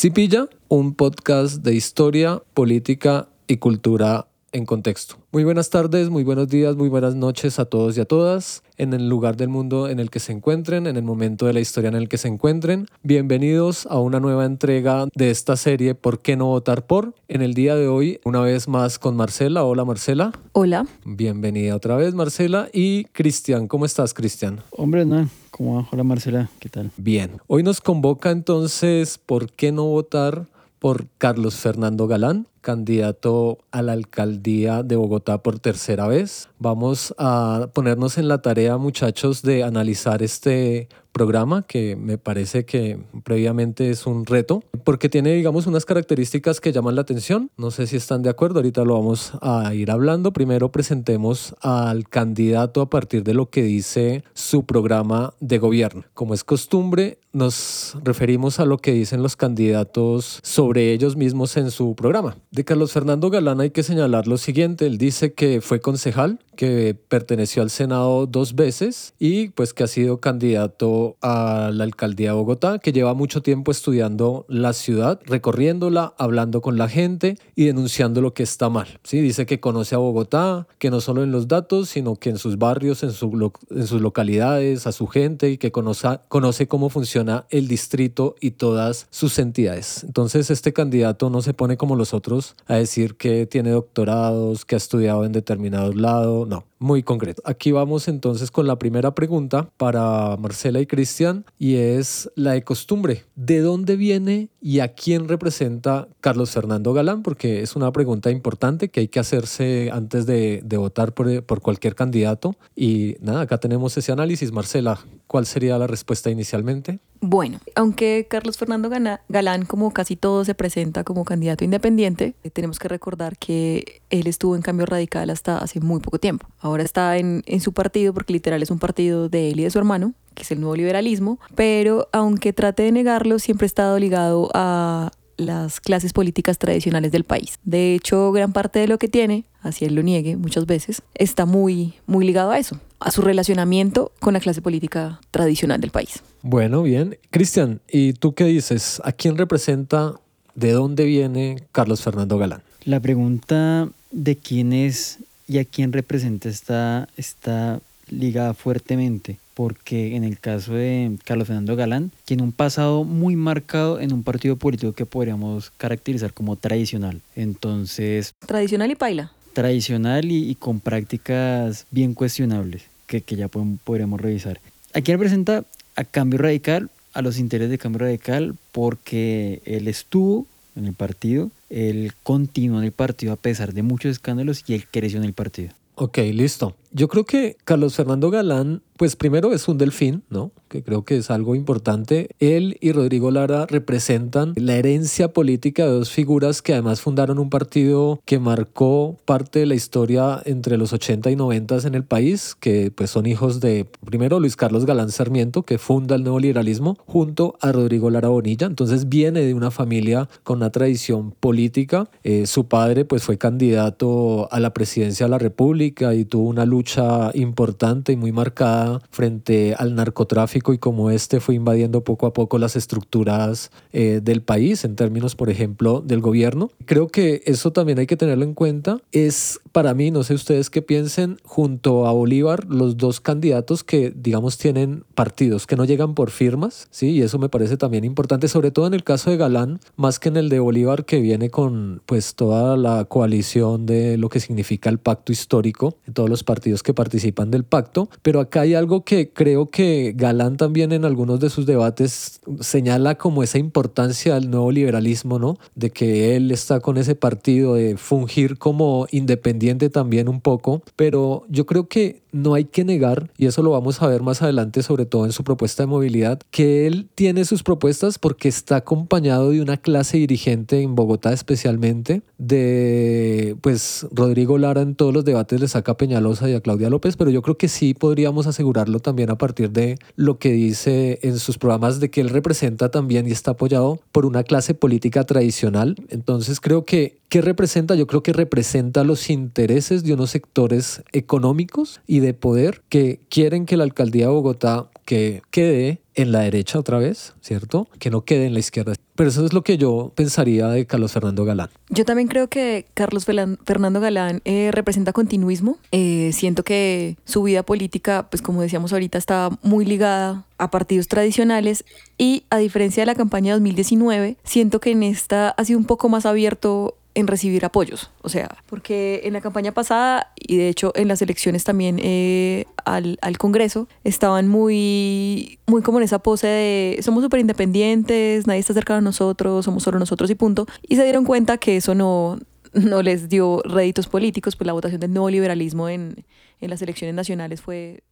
Cipilla, un podcast de historia, política y cultura en contexto. Muy buenas tardes, muy buenos días, muy buenas noches a todos y a todas, en el lugar del mundo en el que se encuentren, en el momento de la historia en el que se encuentren. Bienvenidos a una nueva entrega de esta serie ¿Por qué no votar por? En el día de hoy, una vez más con Marcela. Hola Marcela. Hola. Bienvenida otra vez Marcela. Y Cristian, ¿cómo estás Cristian? Hombre, no. Hola Marcela, ¿qué tal? Bien. Hoy nos convoca entonces ¿Por qué no votar por Carlos Fernando Galán? candidato a la alcaldía de Bogotá por tercera vez. Vamos a ponernos en la tarea, muchachos, de analizar este programa que me parece que previamente es un reto porque tiene digamos unas características que llaman la atención. No sé si están de acuerdo ahorita lo vamos a ir hablando. Primero presentemos al candidato a partir de lo que dice su programa de gobierno. Como es costumbre nos referimos a lo que dicen los candidatos sobre ellos mismos en su programa. De Carlos Fernando Galán hay que señalar lo siguiente. Él dice que fue concejal, que perteneció al Senado dos veces y pues que ha sido candidato a la alcaldía de Bogotá, que lleva mucho tiempo estudiando la ciudad, recorriéndola, hablando con la gente y denunciando lo que está mal. ¿sí? Dice que conoce a Bogotá, que no solo en los datos, sino que en sus barrios, en, su, en sus localidades, a su gente y que conoce, conoce cómo funciona el distrito y todas sus entidades. Entonces este candidato no se pone como los otros a decir que tiene doctorados, que ha estudiado en determinados lados, no, muy concreto. Aquí vamos entonces con la primera pregunta para Marcela y Cristian y es la de costumbre. ¿De dónde viene y a quién representa Carlos Fernando Galán? Porque es una pregunta importante que hay que hacerse antes de, de votar por, por cualquier candidato. Y nada, acá tenemos ese análisis. Marcela, ¿cuál sería la respuesta inicialmente? Bueno, aunque Carlos Fernando Galán, como casi todo, se presenta como candidato independiente, eh, tenemos que recordar que él estuvo en cambio radical hasta hace muy poco tiempo. Ahora está en, en su partido, porque literal es un partido de él y de su hermano, que es el nuevo liberalismo, pero aunque trate de negarlo, siempre ha estado ligado a las clases políticas tradicionales del país. De hecho, gran parte de lo que tiene, así él lo niegue muchas veces, está muy, muy ligado a eso, a su relacionamiento con la clase política tradicional del país. Bueno, bien. Cristian, ¿y tú qué dices? ¿A quién representa, de dónde viene Carlos Fernando Galán? La pregunta de quién es y a quién representa está, está ligada fuertemente, porque en el caso de Carlos Fernando Galán, tiene un pasado muy marcado en un partido político que podríamos caracterizar como tradicional. Entonces... Tradicional y paila. Tradicional y, con prácticas bien cuestionables, que, que ya podríamos revisar. ¿A quién representa? A Cambio Radical, a los intereses de Cambio Radical, porque él estuvo en el partido, él continuó en el partido a pesar de muchos escándalos y él creció en el partido. Ok, listo. Yo creo que Carlos Fernando Galán, pues primero es un delfín, ¿no? Que creo que es algo importante. Él y Rodrigo Lara representan la herencia política de dos figuras que además fundaron un partido que marcó parte de la historia entre los 80 y 90 en el país, que pues son hijos de primero Luis Carlos Galán Sarmiento, que funda el nuevo liberalismo, junto a Rodrigo Lara Bonilla. Entonces viene de una familia con una tradición política. Eh, su padre pues fue candidato a la presidencia de la República y tuvo una lucha importante y muy marcada frente al narcotráfico y como este fue invadiendo poco a poco las estructuras eh, del país en términos, por ejemplo, del gobierno. Creo que eso también hay que tenerlo en cuenta. Es para mí, no sé ustedes qué piensen, junto a Bolívar, los dos candidatos que, digamos, tienen partidos que no llegan por firmas, ¿sí? Y eso me parece también importante, sobre todo en el caso de Galán, más que en el de Bolívar, que viene con, pues, toda la coalición de lo que significa el pacto histórico, todos los partidos que participan del pacto, pero acá hay algo que creo que Galán también en algunos de sus debates señala como esa importancia del nuevo liberalismo, ¿no? De que él está con ese partido de fungir como independiente también un poco, pero yo creo que no hay que negar, y eso lo vamos a ver más adelante, sobre todo en su propuesta de movilidad, que él tiene sus propuestas porque está acompañado de una clase dirigente en Bogotá especialmente, de pues Rodrigo Lara en todos los debates le saca Peñalosa y a Claudia López, pero yo creo que sí podríamos asegurarlo también a partir de lo que dice en sus programas de que él representa también y está apoyado por una clase política tradicional. Entonces creo que ¿Qué representa? Yo creo que representa los intereses de unos sectores económicos y de poder que quieren que la alcaldía de Bogotá que quede en la derecha otra vez, ¿cierto? Que no quede en la izquierda. Pero eso es lo que yo pensaría de Carlos Fernando Galán. Yo también creo que Carlos Fernando Galán eh, representa continuismo. Eh, siento que su vida política, pues como decíamos ahorita, está muy ligada a partidos tradicionales y a diferencia de la campaña 2019, siento que en esta ha sido un poco más abierto en recibir apoyos. O sea, porque en la campaña pasada y de hecho en las elecciones también eh, al, al, Congreso estaban muy, muy como en esa pose de somos súper independientes, nadie está cercano a nosotros, somos solo nosotros y punto. Y se dieron cuenta que eso no, no les dio réditos políticos, pues la votación del nuevo liberalismo en, en las elecciones nacionales fue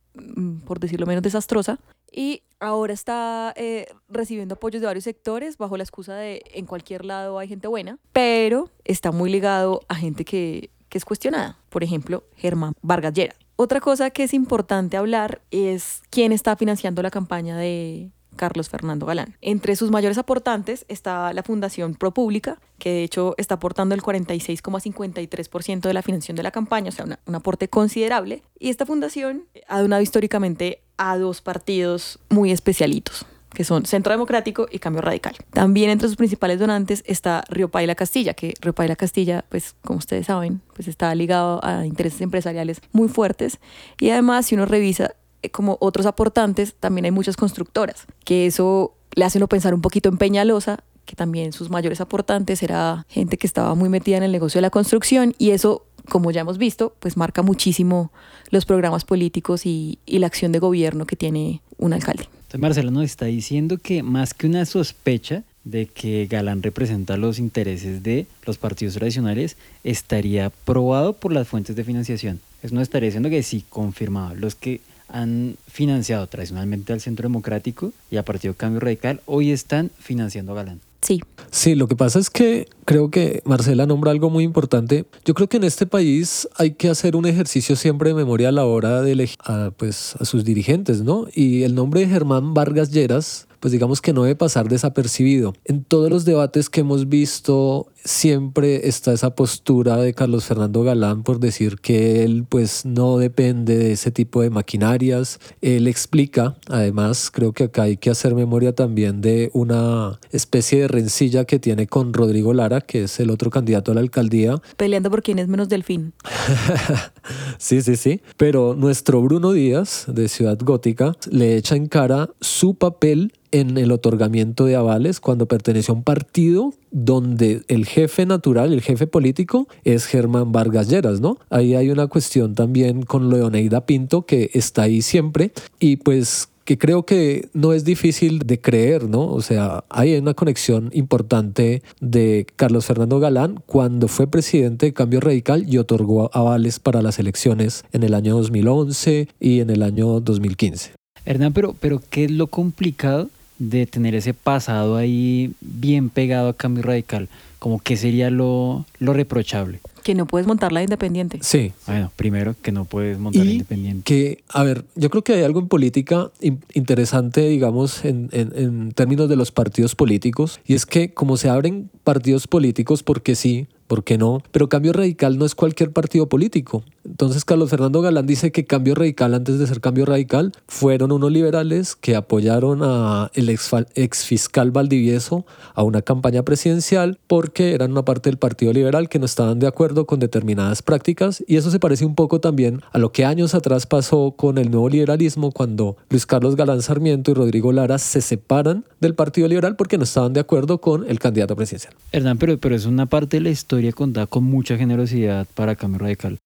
por decirlo menos, desastrosa. Y ahora está eh, recibiendo apoyos de varios sectores bajo la excusa de en cualquier lado hay gente buena, pero está muy ligado a gente que, que es cuestionada. Por ejemplo, Germán Vargas Llera. Otra cosa que es importante hablar es quién está financiando la campaña de, Carlos Fernando Galán. Entre sus mayores aportantes está la Fundación ProPública, que de hecho está aportando el 46,53% de la financiación de la campaña, o sea, un aporte considerable. Y esta fundación ha donado históricamente a dos partidos muy especialitos que son Centro Democrático y Cambio Radical. También entre sus principales donantes está Río Paila Castilla, que Río Paila Castilla, pues como ustedes saben, pues está ligado a intereses empresariales muy fuertes y además si uno revisa como otros aportantes, también hay muchas constructoras, que eso le hace pensar un poquito en Peñalosa, que también sus mayores aportantes era gente que estaba muy metida en el negocio de la construcción y eso, como ya hemos visto, pues marca muchísimo los programas políticos y, y la acción de gobierno que tiene un alcalde. Entonces Marcelo nos está diciendo que más que una sospecha de que Galán representa los intereses de los partidos tradicionales, estaría probado por las fuentes de financiación. Eso no estaría diciendo que sí, confirmado. Los que han financiado tradicionalmente al Centro Democrático y a Partido Cambio Radical, hoy están financiando a Galán. Sí. Sí, lo que pasa es que creo que Marcela nombra algo muy importante. Yo creo que en este país hay que hacer un ejercicio siempre de memoria a la hora de elegir a, pues, a sus dirigentes, ¿no? Y el nombre de Germán Vargas Lleras pues digamos que no debe pasar desapercibido. En todos los debates que hemos visto siempre está esa postura de Carlos Fernando Galán por decir que él pues no depende de ese tipo de maquinarias. Él explica, además creo que acá hay que hacer memoria también de una especie de rencilla que tiene con Rodrigo Lara, que es el otro candidato a la alcaldía. Peleando por quién es menos delfín. sí, sí, sí. Pero nuestro Bruno Díaz de Ciudad Gótica le echa en cara su papel en el otorgamiento de avales cuando perteneció a un partido donde el jefe natural, el jefe político es Germán Vargas Lleras, ¿no? Ahí hay una cuestión también con Leoneida Pinto que está ahí siempre y pues que creo que no es difícil de creer, ¿no? O sea, hay una conexión importante de Carlos Fernando Galán cuando fue presidente de Cambio Radical y otorgó avales para las elecciones en el año 2011 y en el año 2015. Hernán, pero, pero ¿qué es lo complicado de tener ese pasado ahí bien pegado a cambio radical? Como que sería lo, lo reprochable. Que no puedes montar la independiente. Sí. Bueno, primero que no puedes montar la independiente. Que, a ver, yo creo que hay algo en política interesante, digamos, en, en, en términos de los partidos políticos, y es que como se abren partidos políticos porque sí, ¿por qué no? Pero Cambio Radical no es cualquier partido político. Entonces Carlos Fernando Galán dice que Cambio Radical, antes de ser Cambio Radical, fueron unos liberales que apoyaron a el ex, fiscal Valdivieso a una campaña presidencial porque eran una parte del Partido Liberal que no estaban de acuerdo con determinadas prácticas y eso se parece un poco también a lo que años atrás pasó con el nuevo liberalismo cuando Luis Carlos Galán Sarmiento y Rodrigo Lara se separan del Partido Liberal porque no estaban de acuerdo con el candidato presidencial. Hernán, pero, pero es una parte de la historia contada con mucha generosidad para Cambio Radical.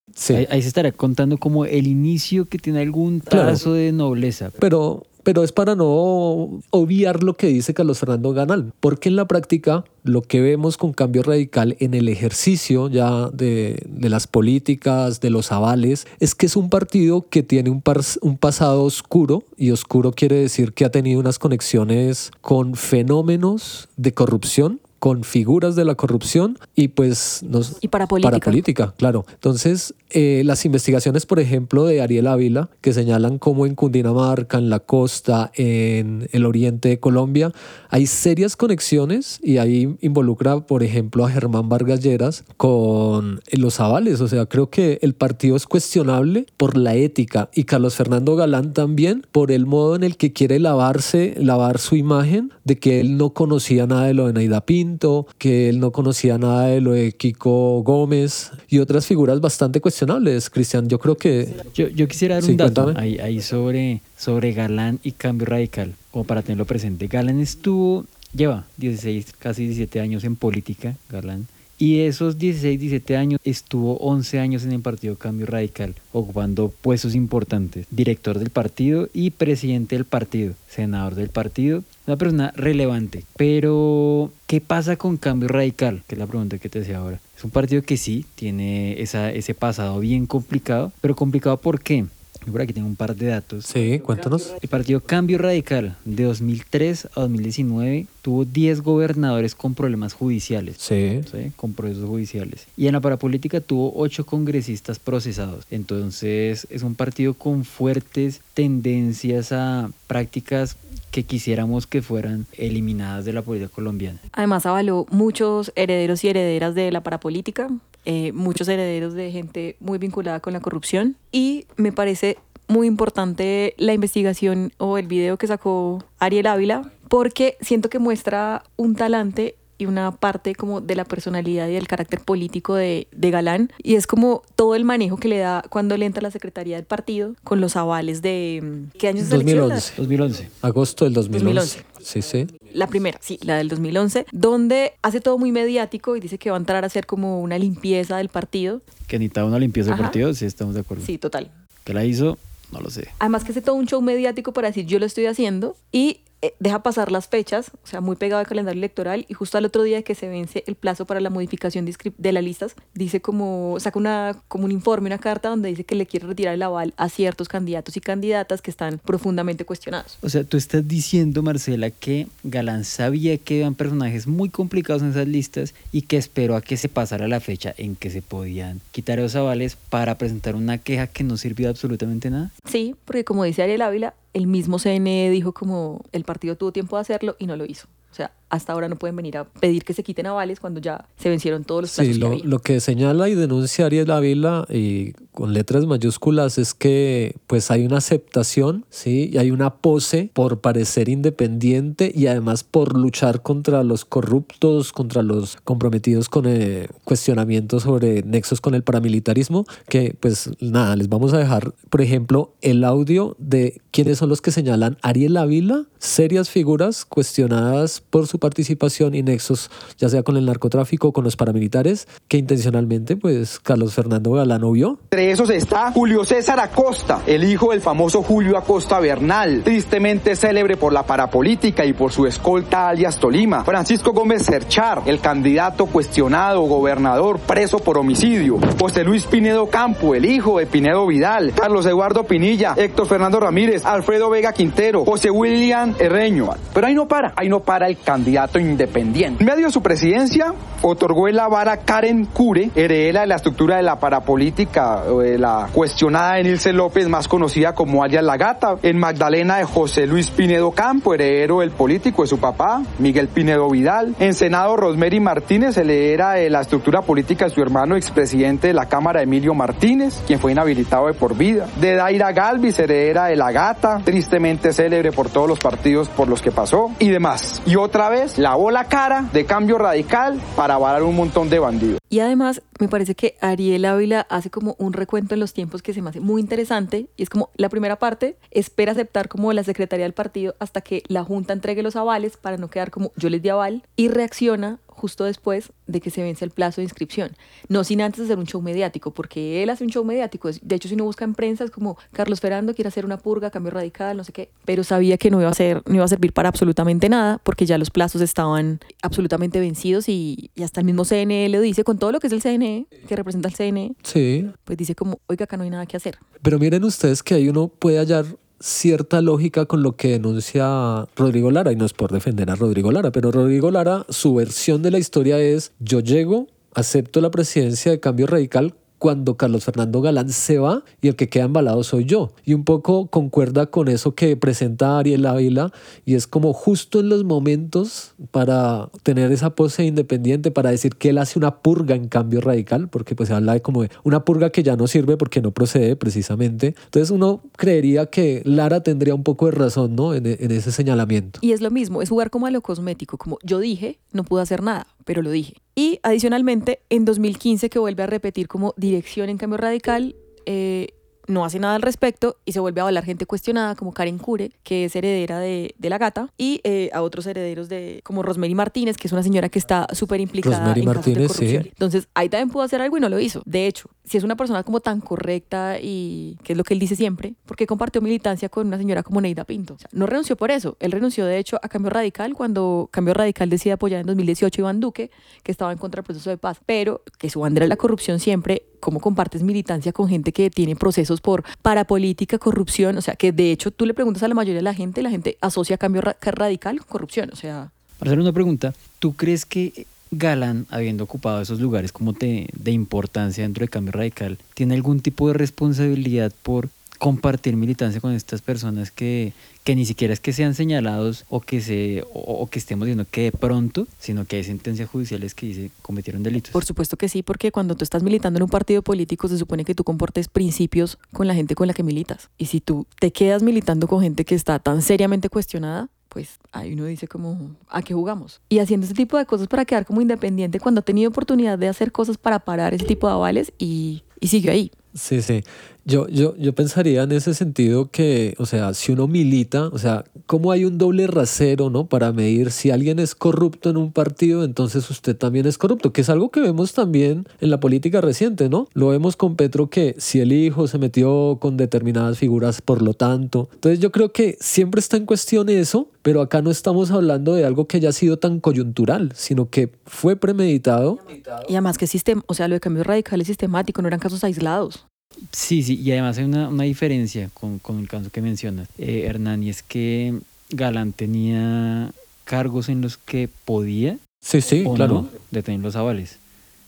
Ahí, se estará contando como el inicio que tiene algún trazo de nobleza. Pero, pero es para no obviar lo que dice Carlos Fernando Ganal, porque en la práctica lo que vemos con cambio radical en el ejercicio ya de, de las políticas, de los avales, es que es un partido que tiene un, un pasado oscuro, y oscuro quiere decir que ha tenido unas conexiones con fenómenos de corrupción con figuras de la corrupción y pues nos... Y para política. Para política, claro. Entonces, eh, las investigaciones, por ejemplo, de Ariel Ávila, que señalan cómo en Cundinamarca, en la costa, en el oriente de Colombia, hay serias conexiones y ahí involucra, por ejemplo, a Germán Vargas Lleras con los avales. O sea, creo que el partido es cuestionable por la ética y Carlos Fernando Galán también por el modo en el que quiere lavarse, lavar su imagen de que él no conocía nada de lo de Naida Pinto, que él no conocía nada de lo de Kiko Gómez y otras figuras bastante cuestionables. Cristian, yo creo que... Yo, yo quisiera dar un dato ahí, ahí sobre, sobre Galán y Cambio Radical, como para tenerlo presente. Galán estuvo, lleva 16, casi 17 años en política, Galán. Y esos 16, 17 años estuvo 11 años en el Partido Cambio Radical, ocupando puestos importantes, director del partido y presidente del partido, senador del partido, una persona relevante. Pero, ¿qué pasa con Cambio Radical? Que es la pregunta que te decía ahora. Es un partido que sí tiene esa, ese pasado bien complicado, pero complicado ¿por qué? Por aquí tengo un par de datos. Sí, cuéntanos. El partido Cambio Radical de 2003 a 2019 tuvo 10 gobernadores con problemas judiciales. Sí. ¿sí? Con procesos judiciales. Y en la parapolítica tuvo 8 congresistas procesados. Entonces es un partido con fuertes tendencias a prácticas que quisiéramos que fueran eliminadas de la política colombiana. Además avaló muchos herederos y herederas de la parapolítica, eh, muchos herederos de gente muy vinculada con la corrupción y me parece muy importante la investigación o el video que sacó Ariel Ávila porque siento que muestra un talante y una parte como de la personalidad y del carácter político de, de, Galán. Y es como todo el manejo que le da cuando le entra a la Secretaría del Partido con los avales de... ¿Qué años 2011. 2011. Agosto del 2011. 2011. Sí, sí. La primera, sí, la del 2011, donde hace todo muy mediático y dice que va a entrar a hacer como una limpieza del partido. Que necesitaba una limpieza del partido, sí, estamos de acuerdo. Sí, total. Que la hizo, no lo sé. Además que hace todo un show mediático para decir yo lo estoy haciendo y deja pasar las fechas, o sea, muy pegado al calendario electoral, y justo al otro día que se vence el plazo para la modificación de las listas, dice como, saca una, como un informe, una carta donde dice que le quiere retirar el aval a ciertos candidatos y candidatas que están profundamente cuestionados. O sea, tú estás diciendo, Marcela, que Galán sabía que eran personajes muy complicados en esas listas y que esperó a que se pasara la fecha en que se podían quitar esos avales para presentar una queja que no sirvió absolutamente nada. Sí, porque como dice Ariel Ávila, el mismo CNE dijo como el partido tuvo tiempo de hacerlo y no lo hizo. O sea, hasta ahora no pueden venir a pedir que se quiten avales cuando ya se vencieron todos los plazos Sí, lo que, lo que señala y denuncia Ariel Ávila y con letras mayúsculas es que pues hay una aceptación, ¿sí? Y hay una pose por parecer independiente y además por luchar contra los corruptos, contra los comprometidos con eh, cuestionamientos sobre nexos con el paramilitarismo, que pues nada, les vamos a dejar, por ejemplo, el audio de quiénes son los que señalan Ariel Ávila, serias figuras cuestionadas por su participación y nexos, ya sea con el narcotráfico o con los paramilitares, que intencionalmente, pues, Carlos Fernando Galán vio. Entre esos está Julio César Acosta, el hijo del famoso Julio Acosta Bernal, tristemente célebre por la parapolítica y por su escolta alias Tolima. Francisco Gómez Cerchar, el candidato cuestionado, gobernador, preso por homicidio. José Luis Pinedo Campo, el hijo de Pinedo Vidal. Carlos Eduardo Pinilla, Héctor Fernando Ramírez, Alfredo Vega Quintero, José William Herreño. Pero ahí no para, ahí no para candidato independiente. En medio de su presidencia, otorgó el aval a Karen Cure, heredera de la estructura de la parapolítica, de la cuestionada de López, más conocida como alias La Gata, en Magdalena de José Luis Pinedo Campo, heredero del político de su papá, Miguel Pinedo Vidal, en Senado Rosemary Martínez, heredera de la estructura política de su hermano expresidente de la Cámara Emilio Martínez, quien fue inhabilitado de por vida, de Daira Galvis, heredera de La Gata, tristemente célebre por todos los partidos por los que pasó, y demás. Y otra vez lavó la cara de cambio radical para avalar un montón de bandidos. Y además me parece que Ariel Ávila hace como un recuento en los tiempos que se me hace muy interesante y es como la primera parte espera aceptar como la secretaría del partido hasta que la junta entregue los avales para no quedar como yo les di aval y reacciona justo después de que se vence el plazo de inscripción. No sin antes hacer un show mediático, porque él hace un show mediático. De hecho, si uno busca en prensa, es como Carlos Ferrando quiere hacer una purga, cambio radical, no sé qué. Pero sabía que no iba a, ser, no iba a servir para absolutamente nada, porque ya los plazos estaban absolutamente vencidos y, y hasta el mismo CNE lo dice, con todo lo que es el CNE, que representa el CNE, sí. pues dice como, oiga, acá no hay nada que hacer. Pero miren ustedes que ahí uno puede hallar cierta lógica con lo que denuncia Rodrigo Lara, y no es por defender a Rodrigo Lara, pero Rodrigo Lara, su versión de la historia es, yo llego, acepto la presidencia de cambio radical cuando Carlos Fernando Galán se va y el que queda embalado soy yo. Y un poco concuerda con eso que presenta Ariel Ávila y es como justo en los momentos para tener esa pose independiente, para decir que él hace una purga en cambio radical, porque pues se habla de como una purga que ya no sirve porque no procede precisamente. Entonces uno creería que Lara tendría un poco de razón, ¿no? En, en ese señalamiento. Y es lo mismo, es jugar como a lo cosmético, como yo dije, no pude hacer nada, pero lo dije. Y adicionalmente, en 2015, que vuelve a repetir como dirección en cambio radical, eh, no hace nada al respecto y se vuelve a hablar gente cuestionada como Karen Cure, que es heredera de, de la gata, y eh, a otros herederos de como Rosemary Martínez, que es una señora que está súper implicada Rosemary en casos de corrupción. sí. Entonces, ahí también pudo hacer algo y no lo hizo. De hecho, si es una persona como tan correcta y que es lo que él dice siempre, porque compartió militancia con una señora como Neida Pinto. O sea, no renunció por eso. Él renunció, de hecho, a Cambio Radical cuando Cambio Radical decide apoyar en 2018 a Iván Duque, que estaba en contra del proceso de paz, pero que su bandera es la corrupción siempre. ¿Cómo compartes militancia con gente que tiene procesos por parapolítica, corrupción? O sea, que de hecho tú le preguntas a la mayoría de la gente, la gente asocia cambio ra- radical con corrupción. O sea, Para hacer una pregunta, ¿tú crees que Galán, habiendo ocupado esos lugares como de, de importancia dentro de Cambio Radical, tiene algún tipo de responsabilidad por compartir militancia con estas personas que, que ni siquiera es que sean señalados o que se o, que estemos diciendo que de pronto, sino que hay sentencias judiciales que dice cometieron delitos? Por supuesto que sí, porque cuando tú estás militando en un partido político se supone que tú comportes principios con la gente con la que militas. Y si tú te quedas militando con gente que está tan seriamente cuestionada, pues ahí uno dice como, ¿a qué jugamos? Y haciendo ese tipo de cosas para quedar como independiente cuando ha tenido oportunidad de hacer cosas para parar ese tipo de avales y, y siguió ahí. Sí, sí. Yo, yo, yo pensaría en ese sentido que, o sea, si uno milita, o sea, ¿cómo hay un doble rasero, ¿no? Para medir si alguien es corrupto en un partido, entonces usted también es corrupto, que es algo que vemos también en la política reciente, ¿no? Lo vemos con Petro que si el hijo se metió con determinadas figuras, por lo tanto. Entonces yo creo que siempre está en cuestión eso, pero acá no estamos hablando de algo que haya sido tan coyuntural, sino que fue premeditado. Y además que sistema, o sea, lo de cambio radical es sistemático, no eran casos aislados. Sí, sí, y además hay una, una diferencia con, con el caso que mencionas, eh, Hernán, y es que Galán tenía cargos en los que podía Sí, sí, o claro. no detener los avales.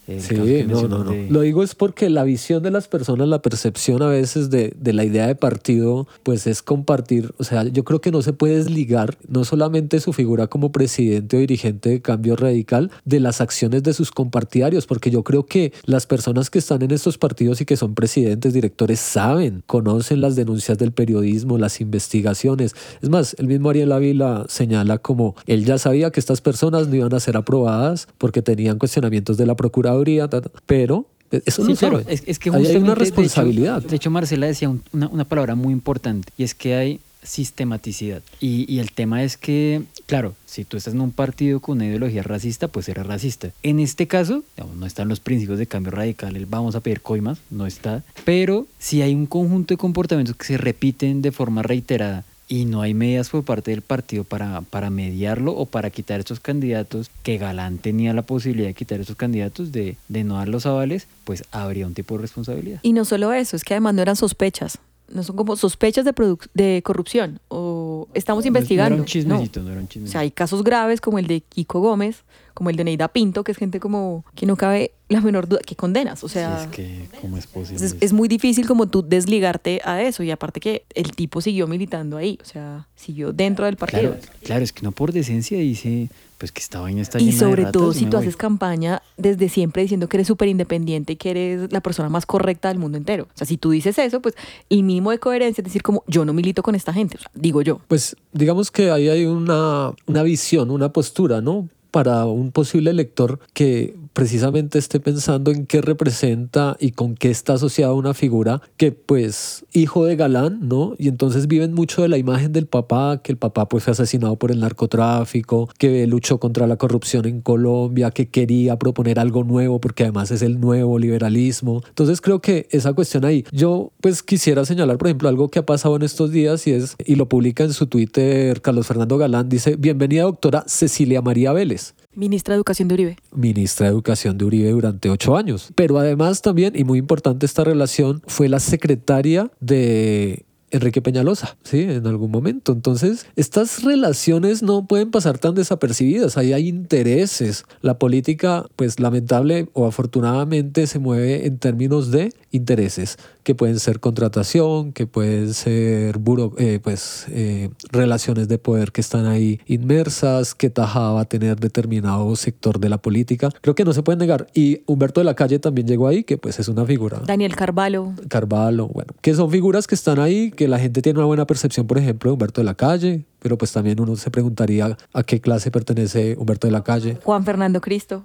Sí, no, no, no. de- Lo digo es porque la visión de las personas, la percepción a veces de, de la idea de partido, pues es compartir, o sea, yo creo que no se puede desligar no solamente su figura como presidente o dirigente de cambio radical de las acciones de sus compartidarios, porque yo creo que las personas que están en estos partidos y que son presidentes, directores, saben, conocen las denuncias del periodismo, las investigaciones. Es más, el mismo Ariel Ávila señala como él ya sabía que estas personas no iban a ser aprobadas porque tenían cuestionamientos de la Procuraduría, ta, ta, pero eso Sí, no claro, es, es que hay una de hecho- responsabilidad. De hecho, Marcela decía un- una, una palabra muy importante y es que hay sistematicidad. Y, y el tema es que, claro, si tú estás en un partido con una ideología racista, pues eres racista. En este caso, digamos, no están los principios de cambio radical, el vamos a pedir coimas, no está. Pero si hay un conjunto de comportamientos que se repiten de forma reiterada y no hay medidas por parte del partido para, para mediarlo o para quitar estos candidatos, que Galán tenía la posibilidad de quitar estos candidatos, de, de no dar los avales, pues habría un tipo de responsabilidad. Y no solo eso, es que además no eran sospechas, no son como sospechas de, de corrupción o estamos No- investigando. No era un no. chismecito, no, era un O chismecito. sea, hay casos graves como el de Kiko Gómez, como el de Neida Pinto, que es gente como que no cabe la menor duda, que condenas. O sea, Sí, es que, ¿cómo es posible? es, muy difícil como tú desligarte a eso. Y aparte que el tipo siguió militando ahí, o sea, siguió dentro del partido. Claro, claro, es que no por decencia dice, pues que esta vaina está Y llena de sobre ratas, todo y si tú voy. haces campaña desde siempre diciendo que eres súper independiente y que eres la persona más correcta del mundo entero. O sea, si tú dices eso, pues el mínimo de coherencia es decir como yo no milito con esta gente, o sea, digo yo. Pues digamos que ahí hay una, una visión, una postura, ¿no? Para un posible lector que precisamente esté pensando en qué representa y con qué está asociada una figura que pues hijo de galán, ¿no? Y entonces viven mucho de la imagen del papá, que el papá pues fue asesinado por el narcotráfico, que luchó contra la corrupción en Colombia, que quería proponer algo nuevo porque además es el nuevo liberalismo. Entonces creo que esa cuestión ahí, yo pues quisiera señalar por ejemplo algo que ha pasado en estos días y es, y lo publica en su Twitter Carlos Fernando Galán, dice, bienvenida doctora Cecilia María Vélez Ministra de Educación de Uribe. ministra de Educación de Uribe durante ocho años. Pero además también, y muy importante esta relación, fue la secretaria de Enrique Peñalosa, ¿sí? En algún momento. Entonces, estas relaciones no pueden pasar tan desapercibidas. Ahí hay intereses. La política, pues lamentable o afortunadamente, se mueve en términos de intereses, que pueden ser contratación, que pueden ser buro, eh, pues, eh, relaciones de poder que están ahí inmersas, que Taja va a tener determinado sector de la política. Creo que no se puede negar. Y Humberto de la Calle también llegó ahí, que pues es una figura. Daniel Carvalho. Carvalho, bueno, que son figuras que están ahí, que la gente tiene una buena percepción, por ejemplo, de Humberto de la Calle, pero pues también uno se preguntaría a qué clase pertenece Humberto de la Calle. Juan Fernando Cristo.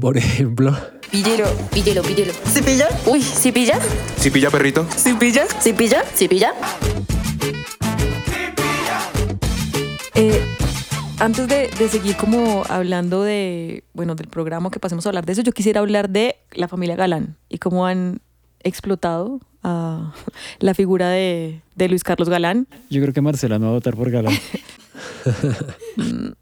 Por ejemplo. Píllelo, píllelo, píllelo. ¿Sí pilla? Uy, ¿sí pilla? ¿Sí pilla, perrito? ¿Sí pilla? ¿Sí pilla? ¿Sí pilla? Eh, antes de, de, seguir como hablando de, bueno, del programa que pasemos a hablar de eso, yo quisiera hablar de la familia Galán y cómo han explotado a la figura de, de Luis Carlos Galán. Yo creo que Marcela no va a votar por Galán.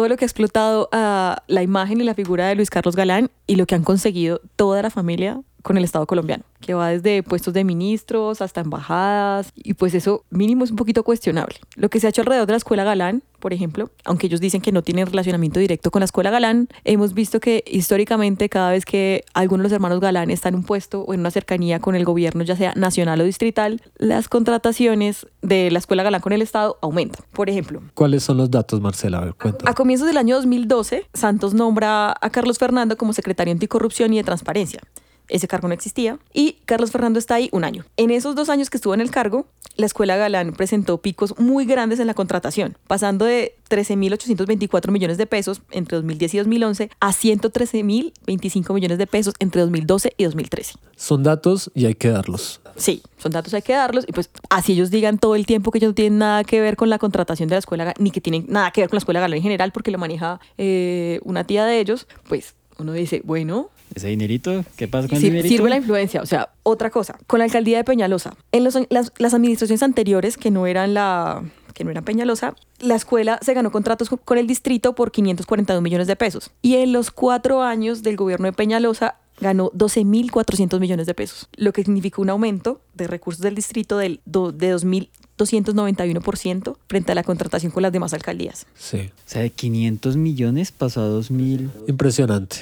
todo lo que ha explotado a la imagen y la figura de Luis Carlos Galán y lo que han conseguido toda la familia con el Estado colombiano, que va desde puestos de ministros hasta embajadas, y pues eso mínimo es un poquito cuestionable. Lo que se ha hecho alrededor de la Escuela Galán, por ejemplo, aunque ellos dicen que no tienen relacionamiento directo con la Escuela Galán, hemos visto que históricamente cada vez que alguno de los hermanos Galán está en un puesto o en una cercanía con el gobierno, ya sea nacional o distrital, las contrataciones de la Escuela Galán con el Estado aumentan. Por ejemplo. ¿Cuáles son los datos, Marcela? A, ver, a comienzos del año 2012, Santos nombra a Carlos Fernando como secretario anticorrupción y de transparencia ese cargo no existía, y Carlos Fernando está ahí un año. En esos dos años que estuvo en el cargo, la Escuela Galán presentó picos muy grandes en la contratación, pasando de 13.824 millones de pesos entre 2010 y 2011 a 113.025 millones de pesos entre 2012 y 2013. Son datos y hay que darlos. Sí, son datos, hay que darlos. Y pues así ellos digan todo el tiempo que ellos no tienen nada que ver con la contratación de la escuela, ni que tienen nada que ver con la escuela Galán en general, porque lo maneja eh, una tía de ellos, pues uno dice, bueno, ese dinerito, ¿qué pasa con sí, el dinerito? Sirve la influencia. O sea, otra cosa, con la alcaldía de Peñalosa. En los, las, las, administraciones anteriores, que no eran la que no eran Peñalosa, la escuela se ganó contratos con el distrito por 542 millones de pesos. Y en los cuatro años del gobierno de Peñalosa ganó 12.400 millones de pesos, lo que significó un aumento de recursos del distrito del, do, de 2.291% frente a la contratación con las demás alcaldías. Sí. O sea, de 500 millones pasó a 2.000. Impresionante.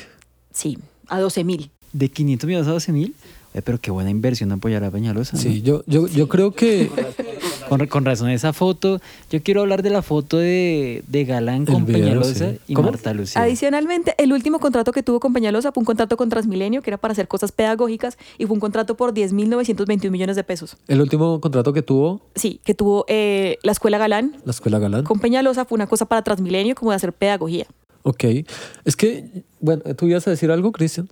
Sí, a 12 mil. ¿De 500 millones a 12 mil? Pero qué buena inversión apoyar a Peñalosa. ¿no? Sí, yo, yo, yo creo que... Con, con, razón esa foto. Yo quiero hablar de la foto de, de Galán con video, Peñalosa sí. y ¿Cómo? Marta Lucía. Adicionalmente, el último contrato que tuvo con Peñalosa fue un contrato con Transmilenio, que era para hacer cosas pedagógicas, y fue un contrato por 10.921 millones de pesos. ¿El último contrato que tuvo? Sí, que tuvo eh, la Escuela Galán. La Escuela Galán. Con Peñalosa fue una cosa para Transmilenio, como de hacer pedagogía. Ok. Es que, bueno, ¿tú ibas a decir algo, Cristian?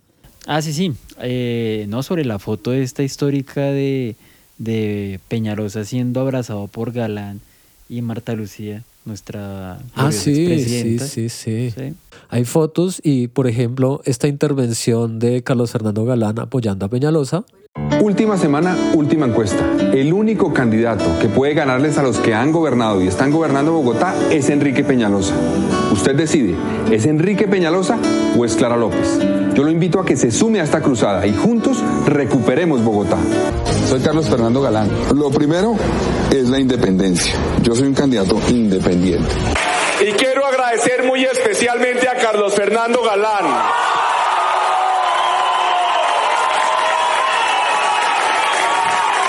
Ah, sí, sí. Eh, no, sobre la foto esta histórica de, de Peñalosa siendo abrazado por Galán y Marta Lucía, nuestra ah, sí, sí, sí, sí, sí. Hay fotos y, por ejemplo, esta intervención de Carlos Fernando Galán apoyando a Peñalosa. Última semana, última encuesta. El único candidato que puede ganarles a los que han gobernado y están gobernando Bogotá es Enrique Peñalosa. Usted decide, ¿es Enrique Peñalosa o es Clara López? Yo lo invito a que se sume a esta cruzada y juntos recuperemos Bogotá. Soy Carlos Fernando Galán. Lo primero es la independencia. Yo soy un candidato independiente. Y quiero agradecer muy especialmente a Carlos Fernando Galán.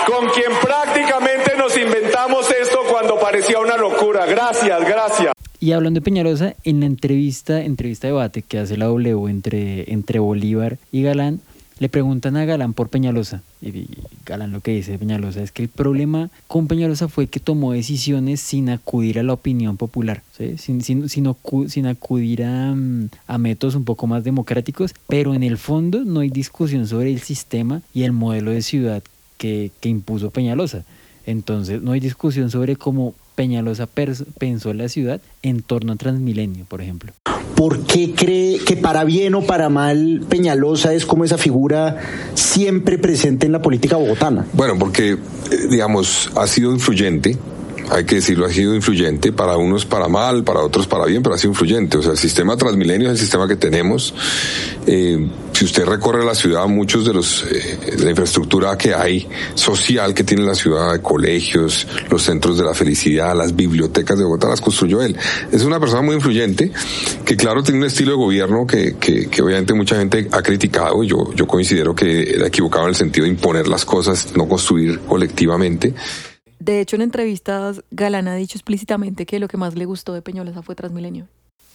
con quien prácticamente nos inventamos esto cuando parecía una locura. Gracias, gracias. Y hablando de Peñalosa, en la entrevista, entrevista debate que hace la W entre, entre Bolívar y Galán, le preguntan a Galán por Peñalosa. Y Galán lo que dice de Peñalosa es que el problema con Peñalosa fue que tomó decisiones sin acudir a la opinión popular, ¿sí? sin, sin, sin, acudir a, a métodos un poco más democráticos, pero en el fondo no hay discusión sobre el sistema y el modelo de ciudad que, que, impuso Peñalosa. Entonces, no hay discusión sobre cómo Peñalosa pensó la ciudad en torno a Transmilenio, por ejemplo. ¿Por qué cree que para bien o para mal Peñalosa es como esa figura siempre presente en la política bogotana? Bueno, porque, digamos, ha sido influyente hay que decirlo, ha sido influyente, para unos para mal, para otros para bien, pero ha sido influyente. O sea, el sistema Transmilenio es el sistema que tenemos. Eh, si usted recorre la ciudad, muchos de los eh, la infraestructura que hay social que tiene la ciudad, colegios, los centros de la felicidad, las bibliotecas de Bogotá, las construyó él. Es una persona muy influyente que, claro, tiene un estilo de gobierno que, que, que obviamente mucha gente ha criticado. Yo, yo considero que era equivocado en el sentido de imponer las cosas, no construir colectivamente. De hecho, en entrevistas, Galán ha dicho explícitamente que lo que más le gustó de Peñalosa fue Transmilenio.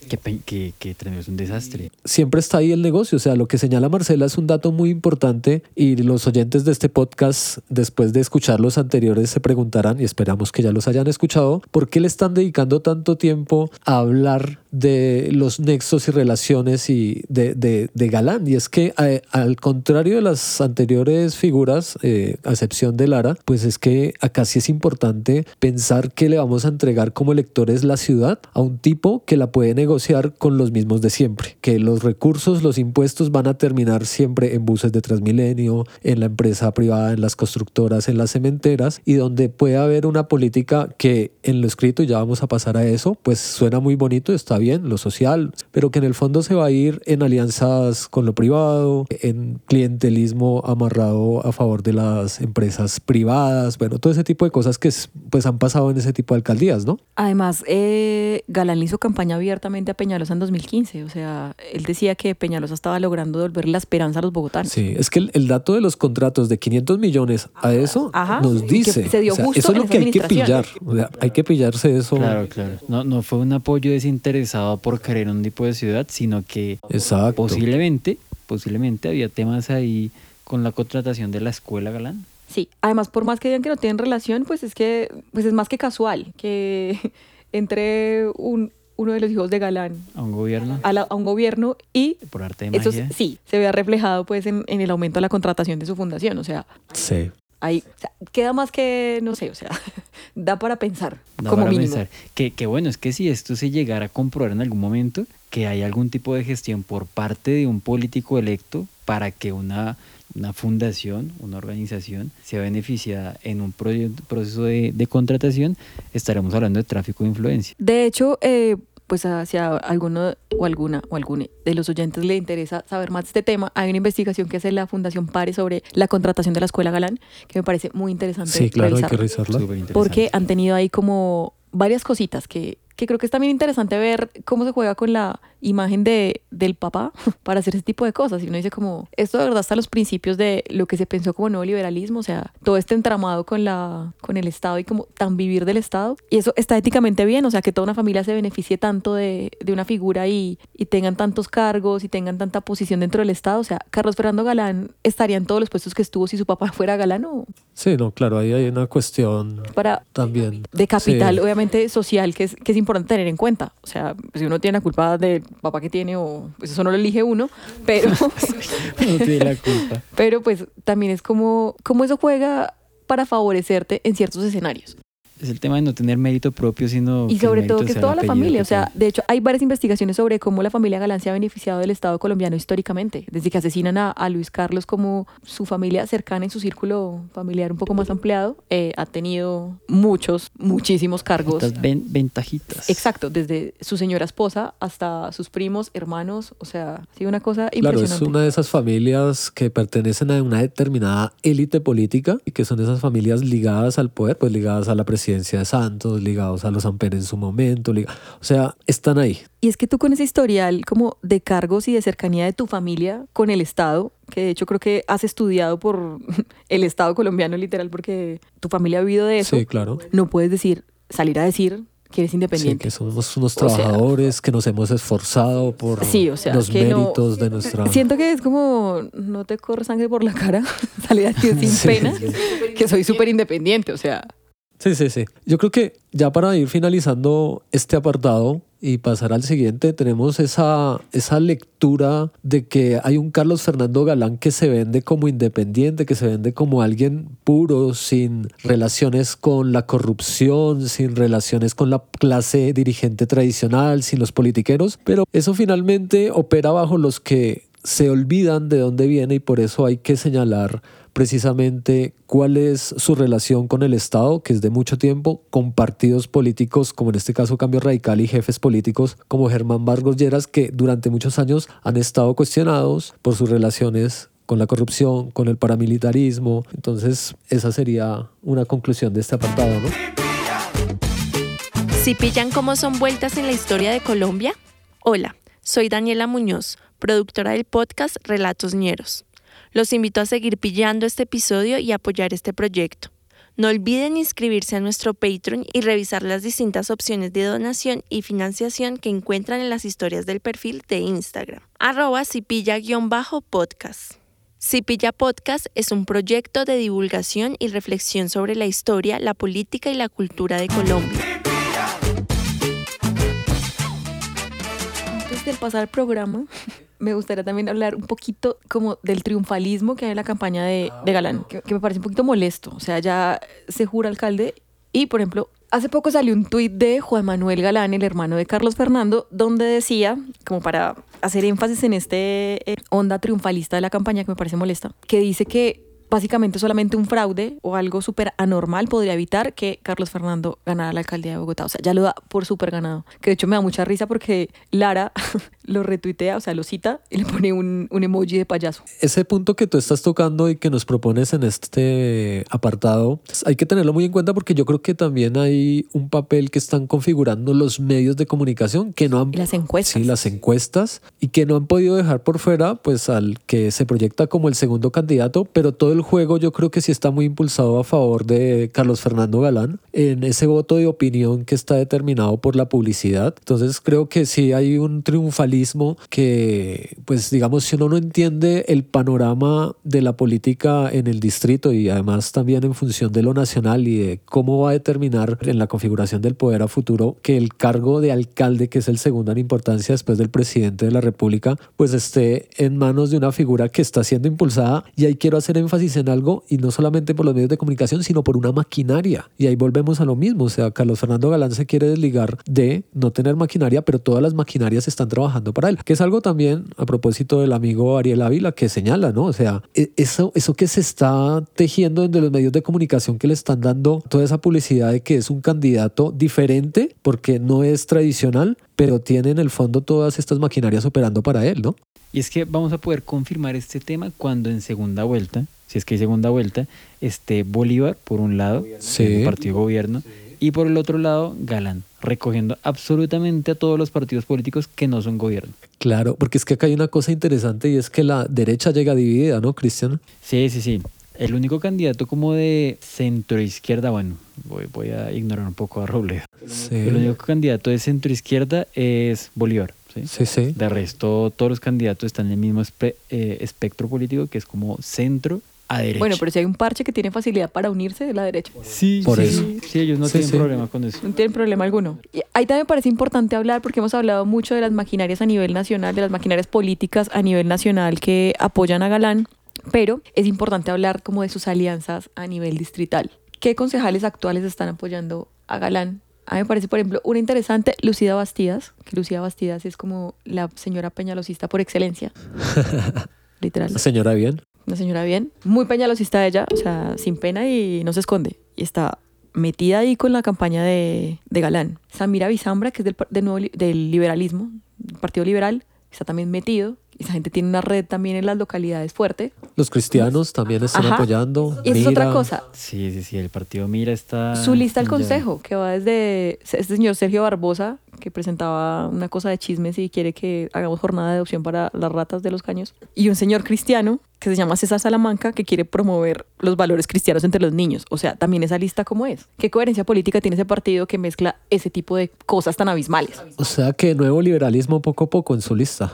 Que, que, que Transmilenio es un desastre. siempre está ahí el negocio. O sea, lo que señala Marcela es un dato muy importante y los oyentes de este podcast, después de escuchar los anteriores, se preguntarán, y esperamos que ya los hayan escuchado, ¿por qué le están dedicando tanto tiempo a hablar de los nexos y relaciones y de, de, de Galán? Y es que al contrario de las anteriores figuras, eh, a excepción de Lara, pues es que acá sí es importante pensar que le vamos a entregar como electores la ciudad a un tipo que la puede negociar con los mismos de siempre, que los recursos, los impuestos van a terminar siempre en buses de Transmilenio, en la empresa privada, en las constructoras, en las cementeras, y donde puede haber una política que en lo escrito, y ya vamos a pasar a eso, pues suena muy bonito, está bien, lo social, pero que en el fondo se va a ir en alianzas con lo privado, en clientelismo amarrado a favor de las empresas privadas, bueno, todo ese tipo de cosas que pues han pasado en ese tipo de alcaldías, ¿no? Además, eh, Galán hizo campaña abiertamente a Peñalosa en 2015. O sea, él decía que Peñalosa estaba logrando devolver la esperanza a los bogotanos. Sí, es que el, el dato de los contratos de 500 millones a eso Ajá. nos dice. se dio o sea, justo eso es lo que hay que pillar. O sea, hay que pillarse eso. Claro, claro. No, no fue un apoyo desinteresado por querer un tipo de ciudad, sino que Exacto. posiblemente, posiblemente había temas ahí con la contratación de la escuela Galán. Sí, además, por más que digan que no tienen relación, pues es que pues es más que casual que entre un, uno de los hijos de Galán a un gobierno a, la- a un gobierno y por arte de eso magia. sí se vea reflejado pues en, en el aumento de la contratación de su fundación. O sea, Sí. Ahí o sea, queda más que, no sé, o sea, da para pensar Da como para mínimo. pensar. Que, que bueno, es que si esto se llegara a comprobar en algún momento, que hay algún tipo de gestión por parte de un político electo para que una, una fundación, una organización, sea beneficiada en un proceso de, de contratación, estaremos hablando de tráfico de influencia. De hecho, eh, pues hacia alguno o alguna o alguno de los oyentes le interesa saber más de este tema, hay una investigación que hace la Fundación Pare sobre la contratación de la Escuela Galán, que me parece muy interesante. Sí, claro, hay que revisarla. porque han tenido ahí como varias cositas que, que creo que es también interesante ver cómo se juega con la imagen de, del papá para hacer ese tipo de cosas. Y uno dice como, esto de verdad está a los principios de lo que se pensó como nuevo liberalismo, o sea, todo este entramado con, la, con el Estado y como tan vivir del Estado. Y eso está éticamente bien, o sea, que toda una familia se beneficie tanto de, de una figura y, y tengan tantos cargos y tengan tanta posición dentro del Estado. O sea, Carlos Fernando Galán estaría en todos los puestos que estuvo si su papá fuera Galán o Sí, no, claro, ahí hay una cuestión para también. de capital, Sí. obviamente social, que es, que es importante tener en cuenta. O sea, si uno tiene la culpa del papá que tiene, o pues eso no lo elige uno, pero, no tiene la culpa. pero pues también es como, como eso juega para favorecerte en ciertos escenarios. Es el tema de no tener mérito propio, sino Y que el sobre mérito todo que es toda la familia. que O sea, de hecho, hay varias investigaciones sobre cómo la familia Galán se ha beneficiado del Estado colombiano históricamente. Desde que asesinan a, a Luis Carlos, como su familia cercana en su círculo familiar un poco más ampliado, eh, ha tenido muchos, muchísimos cargos. Estas ven- ventajitas. Exacto, desde su señora esposa hasta sus primos, hermanos, o sea, ha sido una cosa Claro, es impresionante. una de esas familias que pertenecen a una determinada élite política y que son esas familias ligadas al poder, pues ligadas a la presidencia de Santos, ligados a los Amper en su momento, o sea, están ahí. Y es que tú con ese historial como de cargos y de cercanía de tu familia con el Estado, que de hecho creo que has estudiado por el Estado colombiano literal porque tu familia ha vivido de eso, Sí, claro. no puedes decir, salir a decir que eres Sí, independiente. que somos unos O sea- trabajadores que nos hemos esforzado por Sí, o sea, los que no- méritos de nuestra... Siento que es como, no te corre sangre por la cara, salir a decir sin Sí, pena, sí. que soy súper independiente, o sea, Sí, sí, sí. Yo creo que ya para ir finalizando este apartado y pasar al siguiente, tenemos esa, esa lectura de que hay un Carlos Fernando Galán que se vende como independiente, que se vende como alguien puro, sin relaciones con la corrupción, sin relaciones con la clase dirigente tradicional, sin los politiqueros, pero eso finalmente opera bajo los que se olvidan de dónde viene y por eso hay que señalar precisamente cuál es su relación con el Estado, que es de mucho tiempo, con partidos políticos, como en este caso Cambio Radical, y jefes políticos como Germán Vargas Lleras, que durante muchos años han estado cuestionados por sus relaciones con la corrupción, con el paramilitarismo. Entonces, esa sería una conclusión de este apartado, ¿no? Si pillan cómo son vueltas en la historia de Colombia? Hola, soy Daniela Muñoz, productora del podcast Relatos Ñeros. Los invito a seguir pillando este episodio y apoyar este proyecto. No olviden inscribirse a nuestro Patreon y revisar las distintas opciones de donación y financiación que encuentran en las historias del perfil de Instagram, arroba cipilla-podcast. Cipilla Podcast es un proyecto de divulgación y reflexión sobre la historia, la política y la cultura de Colombia. Antes de pasar al programa, me gustaría también hablar un poquito como del triunfalismo que hay en la campaña de, de Galán, que, que me parece un poquito molesto. O sea, ya se jura alcalde y, por ejemplo, hace poco salió un tuit de Juan Manuel Galán, el hermano de Carlos Fernando, donde decía, como para hacer énfasis en este onda triunfalista de la campaña que me parece molesta, que dice que básicamente solamente un fraude o algo súper anormal podría evitar que Carlos Fernando ganara la alcaldía de Bogotá. O sea, ya lo da por súper ganado. Que de hecho me da mucha risa porque Lara lo retuitea, o sea, lo cita y le pone un, un emoji de payaso. Ese punto que tú estás tocando y que nos propones en este apartado, hay que tenerlo muy en cuenta porque yo creo que también hay un papel que están configurando los medios de comunicación que no han... Y las encuestas. Sí, las encuestas y que no han podido dejar por fuera pues al que se proyecta como el segundo candidato, pero todo el juego yo creo que sí está muy impulsado a favor de Carlos Fernando Galán en ese voto de opinión que está determinado por la publicidad. Entonces creo que sí hay un triunfalismo que pues digamos si uno no entiende el panorama de la política en el distrito y además también en función de lo nacional y de cómo va a determinar en la configuración del poder a futuro que el cargo de alcalde, que es el segundo en importancia después del presidente de la República, pues esté en manos de una figura que está siendo impulsada y ahí quiero hacer énfasis en algo y no solamente por los medios de comunicación, sino por una maquinaria. Y ahí volvemos a lo mismo, o sea, Carlos Fernando Galán se quiere desligar de no tener maquinaria, pero todas las maquinarias están trabajando para él, que es algo también a propósito del amigo Ariel Ávila que señala, ¿no? O sea, e- eso, eso que se está tejiendo entre los medios de comunicación que le están dando toda esa publicidad de que es un candidato diferente porque no es tradicional, pero tiene en el fondo todas estas maquinarias operando para él, ¿no? Y es que vamos a poder confirmar este tema cuando en segunda vuelta, si es que hay segunda vuelta, esté Bolívar por un lado, Sí. el partido gobierno, y por el otro lado Galán, recogiendo absolutamente a todos los partidos políticos que no son gobierno. Claro, porque es que acá hay una cosa interesante y es que la derecha llega dividida, ¿no, Cristian? Sí, sí, sí. El único candidato como de centro izquierda, bueno, voy, voy a ignorar un poco a Robledo. Sí. El único candidato de centro izquierda es Bolívar. ¿sí? Sí, sí. De resto, todos los candidatos están en el mismo espe- eh, espectro político, que es como centro a derecha. Bueno, pero si hay un parche que tiene facilidad para unirse de la derecha. sí, Por sí, eso. sí, sí, ellos no Sí, tienen sí. problema con eso. No tienen problema alguno. Y ahí también me parece importante hablar porque hemos hablado mucho de las maquinarias a nivel nacional, de las maquinarias políticas a nivel nacional que apoyan a Galán, pero es importante hablar como de sus alianzas a nivel distrital. ¿Qué concejales actuales están apoyando a Galán? A mí me parece, por ejemplo, una interesante, Lucida Bastidas, que Lucida Bastidas es como la señora peñalosista por excelencia. Literal. Señora, bien. Una señora bien, muy peñalosista ella, o sea, sin pena y no se esconde. Y está metida ahí con la campaña de, de Galán. Samira Bizambra, que es del, par- de nuevo del liberalismo, del Partido Liberal, está también metido. Esa gente tiene una red también en las localidades fuerte. Los cristianos también están Ajá. apoyando. Y es otra cosa. Sí, sí, sí, el partido Mira está... Su lista al ya- consejo, que va desde este señor Sergio Barbosa, que presentaba una cosa de chismes y quiere que hagamos jornada de adopción para las ratas de los caños. Y un señor cristiano, que se llama César Salamanca, que quiere promover los valores cristianos entre los niños. O sea, también esa lista cómo es. ¿Qué coherencia política tiene ese partido que mezcla ese tipo de cosas tan abismales? O sea que nuevo liberalismo poco a poco en su lista.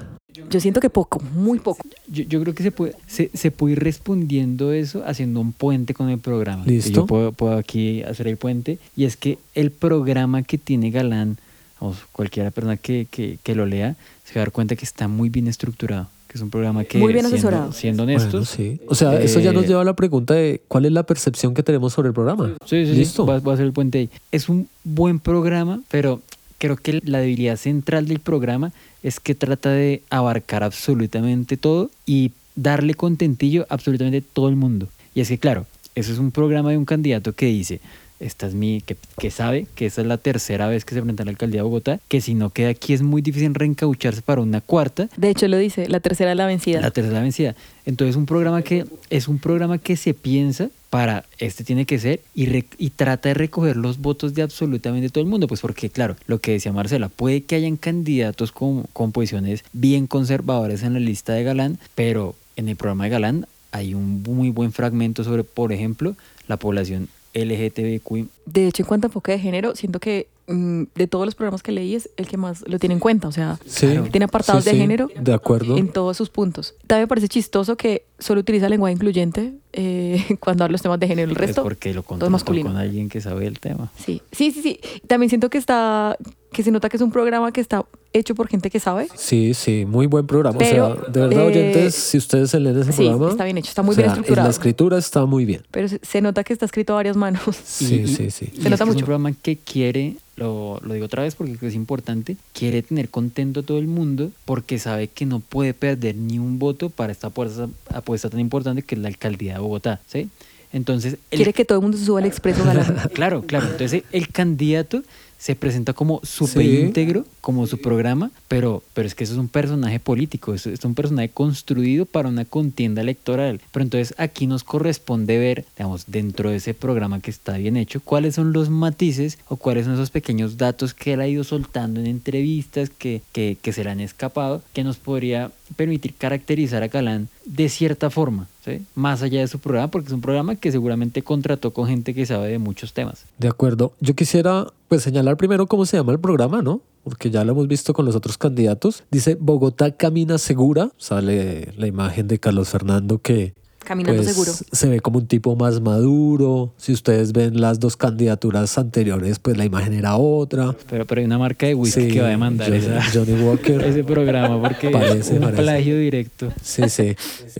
Yo siento que poco, muy poco. Yo, yo creo que se puede, se, se puede ir respondiendo eso haciendo un puente con el programa. Listo. Yo puedo, puedo aquí hacer el puente. Y es que el programa que tiene Galán, vamos, cualquiera persona que, que, que lo lea, se va a dar cuenta que está muy bien estructurado. Que es un programa que, Muy bien siendo- asesorado. Siendo, Bueno, honestos, sí. O sea, eso ya nos eh, lleva a la pregunta de cuál es la percepción que tenemos sobre el programa. Sí, sí, sí, Listo. va, va a ser el puente ahí. Es un buen programa, pero creo que la debilidad central del programa es que trata de abarcar absolutamente todo y darle contentillo a absolutamente todo el mundo. Y es que, claro, eso es un programa de un candidato que dice, esta es mi, que, que sabe que esa es la tercera vez que se presenta a la alcaldía de Bogotá, que si no queda aquí es muy difícil reencaucharse para una cuarta. De hecho, lo dice, la tercera es la vencida. La tercera vencida. Entonces, un programa que es un programa que se piensa para este tiene que ser y, re- y trata de recoger los votos de absolutamente todo el mundo, pues porque claro, lo que decía Marcela, puede que hayan candidatos con, con posiciones bien conservadoras en la lista de Galán, pero en el programa de Galán hay un muy buen fragmento sobre, por ejemplo, la población LGTBQ. De hecho, en cuanto a enfoque de género, siento que de todos los programas que leí es el que más lo tiene en cuenta. O sea, Sí. tiene apartados Sí, de sí, género De acuerdo. en todos sus puntos. También me parece chistoso que solo utiliza lenguaje incluyente eh, cuando habla los temas de género. El Es resto, porque lo todo es masculino. con alguien que sabe el tema. Sí, sí, sí, sí. También siento que está, que se nota que es un programa que está hecho por gente que sabe. Sí, sí, muy buen programa. Pero, o sea, de verdad, eh, oyentes, si ustedes se leen ese sí, programa. está bien hecho, está muy o bien sea, estructurado. En la escritura está muy bien. Pero se, se nota que está escrito a varias manos. Sí, Y- sí, sí. y Se nota es que Es mucho. un programa que quiere, lo, lo digo otra vez porque es importante, quiere tener contento a todo el mundo porque sabe que no puede perder ni un voto para esta apuesta, apuesta tan importante que es la alcaldía de Bogotá, ¿sí? Entonces, el- Quiere que todo el mundo se suba al expreso galán. claro, claro. Entonces, el candidato se presenta como súper íntegro, como su programa, pero, pero es que eso es un personaje político, eso es un personaje construido para una contienda electoral. Pero entonces aquí nos corresponde ver, digamos, dentro de ese programa que está bien hecho, cuáles son los matices o cuáles son esos pequeños datos que él ha ido soltando en entrevistas que, que, que se le han escapado, que nos podría permitir caracterizar a Galán de cierta forma, ¿sí? más allá de su programa, porque es un programa que seguramente contrató con gente que sabe de muchos temas. De acuerdo. Yo quisiera pues señalar primero cómo se llama el programa, ¿no? Porque ya lo hemos visto con los otros candidatos. Dice Bogotá camina segura. Sale la imagen de Carlos Fernando que Caminando pues, seguro. se ve como un tipo más maduro. Si ustedes ven las dos candidaturas anteriores, pues la imagen era otra. Pero, pero hay una marca de whisky Sí, que va a demandar Johnny, esa- Johnny Walker. ese programa porque Parece, un parece. plagio directo. Sí, sí.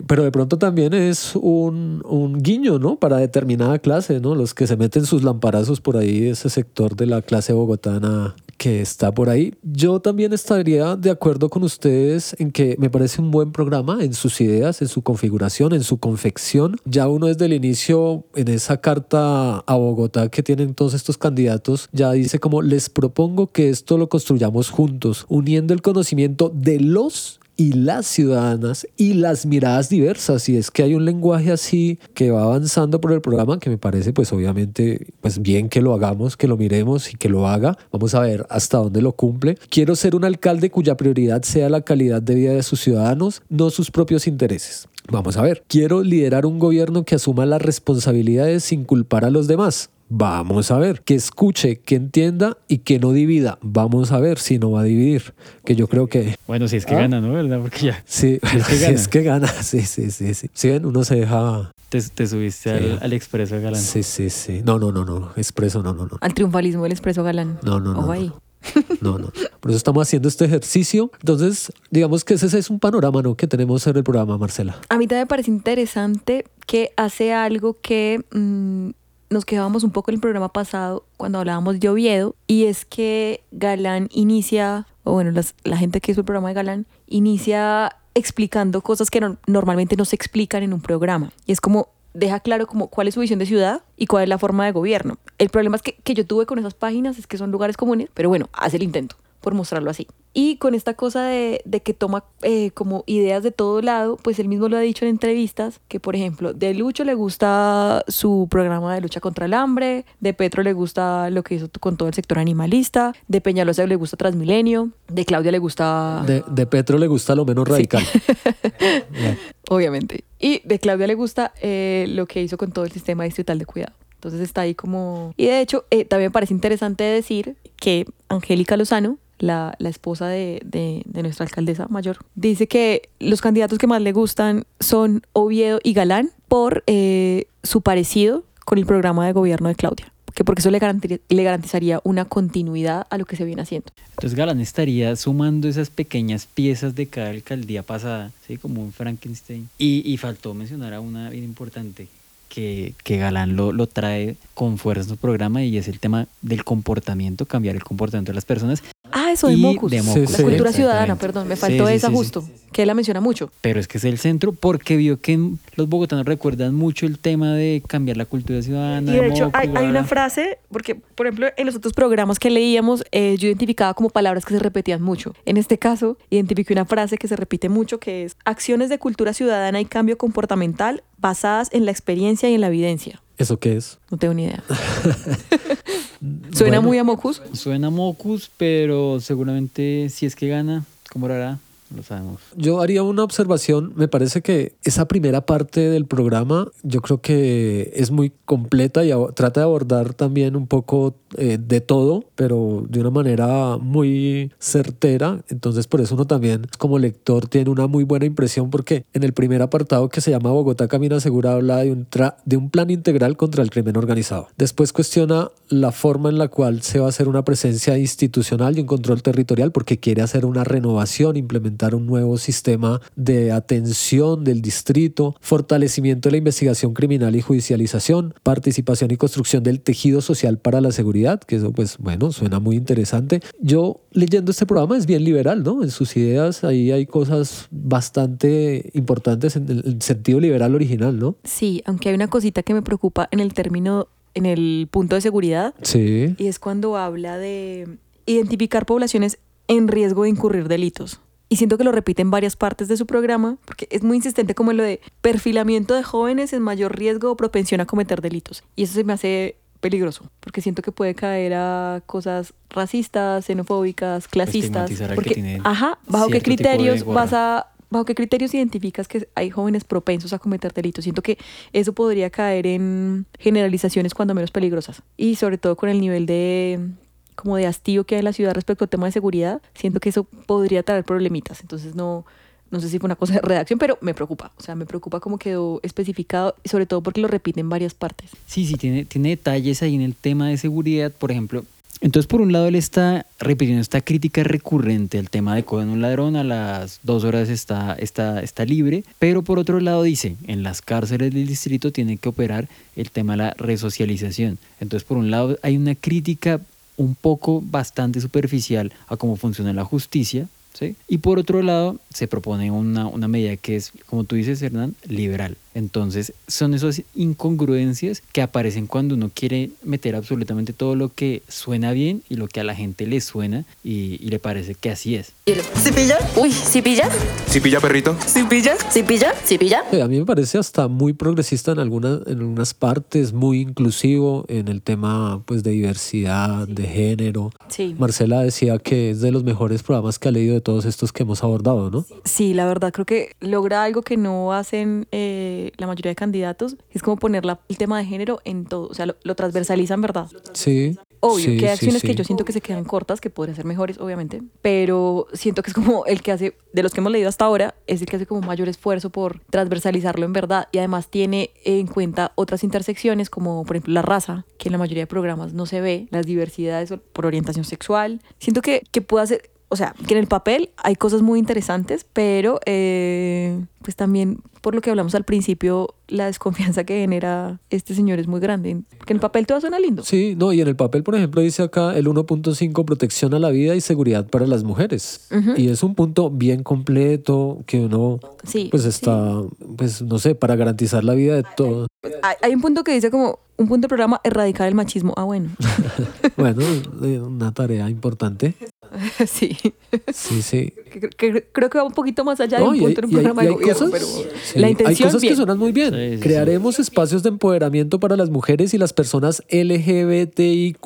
Pero de pronto también es un, un guiño, ¿no? Para determinada clase, ¿no? Los que se meten sus lamparazos por ahí, ese sector de la clase bogotana que está por ahí. Yo también estaría de acuerdo con ustedes en que me parece un buen programa en sus ideas, en su configuración, en su confección. Ya uno desde el inicio, en esa carta a Bogotá que tienen todos estos candidatos, ya dice como les propongo que esto lo construyamos juntos, uniendo el conocimiento de los y las ciudadanas y las miradas diversas. Y es que hay un lenguaje así que va avanzando por el programa que me parece pues obviamente pues bien que lo hagamos que lo miremos y que lo haga. Vamos a ver hasta dónde lo cumple. Quiero ser un alcalde cuya prioridad sea la calidad de vida de sus ciudadanos no sus propios intereses. Vamos a ver, quiero liderar un gobierno que asuma las responsabilidades sin culpar a los demás. Vamos a ver, que escuche, que entienda y que no divida. Vamos a ver si no va a dividir. Que yo creo que Bueno, si es que ¿Ah? gana, ¿no? ¿Verdad? Porque ya Sí, Si es que si gana. es que gana, sí, sí, sí, sí. Si ven, uno se deja... te, te subiste Sí. al, al expreso de Galán. Sí, sí, sí. No, no, no, no. Expreso, no, no, no. Al triunfalismo del expreso galán. No, no, no, Ojo no. ahí. No, no. Por eso estamos haciendo este ejercicio. Entonces, digamos que ese es un panorama, ¿no? Que tenemos en el programa, Marcela. A mí también me parece interesante que hace algo que mm, nos quedábamos un poco en el programa pasado cuando hablábamos de Oviedo y es que Galán inicia, o bueno, las- la gente que hizo el programa de Galán inicia explicando cosas que no- normalmente no se explican en un programa. Y es como deja claro como cuál es su visión de ciudad y cuál es la forma de gobierno. El problema es que, que yo tuve con esas páginas es que son lugares comunes, pero bueno, hace el intento por mostrarlo así. Y con esta cosa de, de que toma eh, como ideas de todo lado, pues él mismo lo ha dicho en entrevistas, que por ejemplo, de Lucho le gusta su programa de lucha contra el hambre, de Petro le gusta lo que hizo con todo el sector animalista, de Peñalosa le gusta Transmilenio, de Claudia le gusta... De, de Petro le gusta lo menos radical. Obviamente. Y de Claudia le gusta eh, lo que hizo con todo el sistema distrital de cuidado. Entonces está ahí como... Y de hecho, eh, también me parece interesante decir que Angélica Lozano, la, la esposa de, de- de nuestra alcaldesa mayor, dice que los candidatos que más le gustan son Oviedo y Galán por eh, su parecido con el programa de gobierno de Claudia. Que porque eso le, garanti- le garantizaría una continuidad a lo que se viene haciendo. Entonces Galán estaría sumando esas pequeñas piezas de cada alcaldía pasada, ¿sí? Como un Frankenstein. Y, y faltó mencionar a una bien importante, que, que Galán lo, lo trae con fuerza en su programa y es el tema del comportamiento, cambiar el comportamiento de las personas. Ah, eso de Mocus. de La Mocus, sí. cultura ciudadana, perdón, me faltó sí, esa sí, justo, que él la menciona mucho. Pero es que es el centro porque vio que los bogotanos recuerdan mucho el tema de cambiar la cultura ciudadana. Y de hecho Mocus, hay, una frase, porque por ejemplo en los otros programas que leíamos eh, yo identificaba como palabras que se repetían mucho. En este caso identifiqué una frase que se repite mucho que es acciones de cultura ciudadana y cambio comportamental basadas en la experiencia y en la evidencia. ¿Eso qué es? No tengo ni idea. Suena Bueno. muy a Mocus. Suena Mocus, pero seguramente si es que gana, ¿cómo lo hará? Lo sabemos. Yo haría una observación. Me parece que esa primera parte del programa, yo creo que es muy completa y trata de abordar también un poco eh, de todo, pero de una manera muy certera. Entonces, por eso uno también, como lector, tiene una muy buena impresión, porque en el primer apartado que se llama Bogotá Camina Segura habla de un, tra- de un plan integral contra el crimen organizado. Después cuestiona la forma en la cual se va a hacer una presencia institucional y un control territorial, porque quiere hacer una renovación, implementar un nuevo sistema de atención del distrito, fortalecimiento de la investigación criminal y judicialización, participación y construcción del tejido social para la seguridad, que eso pues bueno, suena muy interesante. Yo leyendo este programa es bien liberal, ¿no? En sus ideas ahí hay cosas bastante importantes en el en sentido liberal original, ¿no? Sí, aunque hay una cosita que me preocupa en el término, en el punto de seguridad, Sí. y es cuando habla de identificar poblaciones en riesgo de incurrir delitos. Y siento que lo repite en varias partes de su programa, porque es muy insistente como lo de perfilamiento de jóvenes en mayor riesgo o propensión a cometer delitos. Y eso se me hace peligroso, porque siento que puede caer a cosas racistas, xenofóbicas, clasistas. Al que Porque, tiene ajá, ¿bajo qué criterios vas a ¿Bajo qué criterios identificas que hay jóvenes propensos a cometer delitos? Siento que eso podría caer en generalizaciones cuando menos peligrosas. Y sobre todo con el nivel de como de hastío que hay en la ciudad respecto al tema de seguridad, siento que eso podría traer problemitas. Entonces no, no sé si fue una cosa de redacción, pero me preocupa. O sea, me preocupa cómo quedó especificado sobre todo porque lo repite en varias partes. Sí, sí, tiene, tiene detalles ahí en el tema de seguridad, por ejemplo. Entonces, por un lado, él está repitiendo esta crítica recurrente al tema de cogen un ladrón, a las dos horas está, está, está libre, pero por otro lado dice, en las cárceles del distrito tiene que operar el tema de la resocialización. Entonces, por un lado, hay una crítica un poco bastante superficial a cómo funciona la justicia, ¿sí? Y por otro lado, se propone una, una medida que es, como tú dices, Hernán, liberal. Entonces, son esas incongruencias que aparecen cuando uno quiere meter absolutamente todo lo que suena bien y lo que a la gente le suena y, y le parece que así es. ¿Sí pilla? Uy, ¿sí pilla? ¿Sí pilla, perrito? ¿Sí pilla? ¿Sí pilla? ¿Sí pilla? Eh, A mí me parece hasta muy progresista en algunas, en algunas partes, muy inclusivo en el tema pues, de diversidad, de género. Sí. Marcela decía que es de los mejores programas que ha leído de todos estos que hemos abordado, ¿no? Sí, la verdad creo que logra algo que no hacen eh, la mayoría de candidatos, es como poner la- el tema de género en todo, o sea, lo, lo transversalizan, ¿verdad? Sí. Obvio, sí, que hay sí, acciones que yo siento que se quedan cortas, que podrían ser mejores, obviamente, pero siento que es como el que hace, de los que hemos leído hasta ahora, es el que hace como mayor esfuerzo por transversalizarlo en verdad y además tiene en cuenta otras intersecciones como por ejemplo la raza, que en la mayoría de programas no se ve, las diversidades por orientación sexual. Siento que, que puede hacer, o sea, que en el papel hay cosas muy interesantes, pero eh, pues también por lo que hablamos al principio, la desconfianza que genera este señor es muy grande. Porque en el papel todo suena lindo. Sí, no, y en el papel, por ejemplo, dice acá el 1.5 protección a la vida y seguridad para las mujeres. Y es un punto bien completo que uno Sí. pues está, pues no sé, para garantizar la vida de todos. Hay, hay un punto que dice como un punto del programa erradicar el machismo. Ah, bueno. Bueno, eh, una tarea importante. sí. Sí, sí. Que- que- creo que va un poquito más allá de No, un hay, punto en un hay- programa y de hay gobierno, cosas, pero sí, la hay intención cosas bien. que suenan muy bien. Sí, sí, Crearemos espacios de empoderamiento para las mujeres y las personas LGBTIQ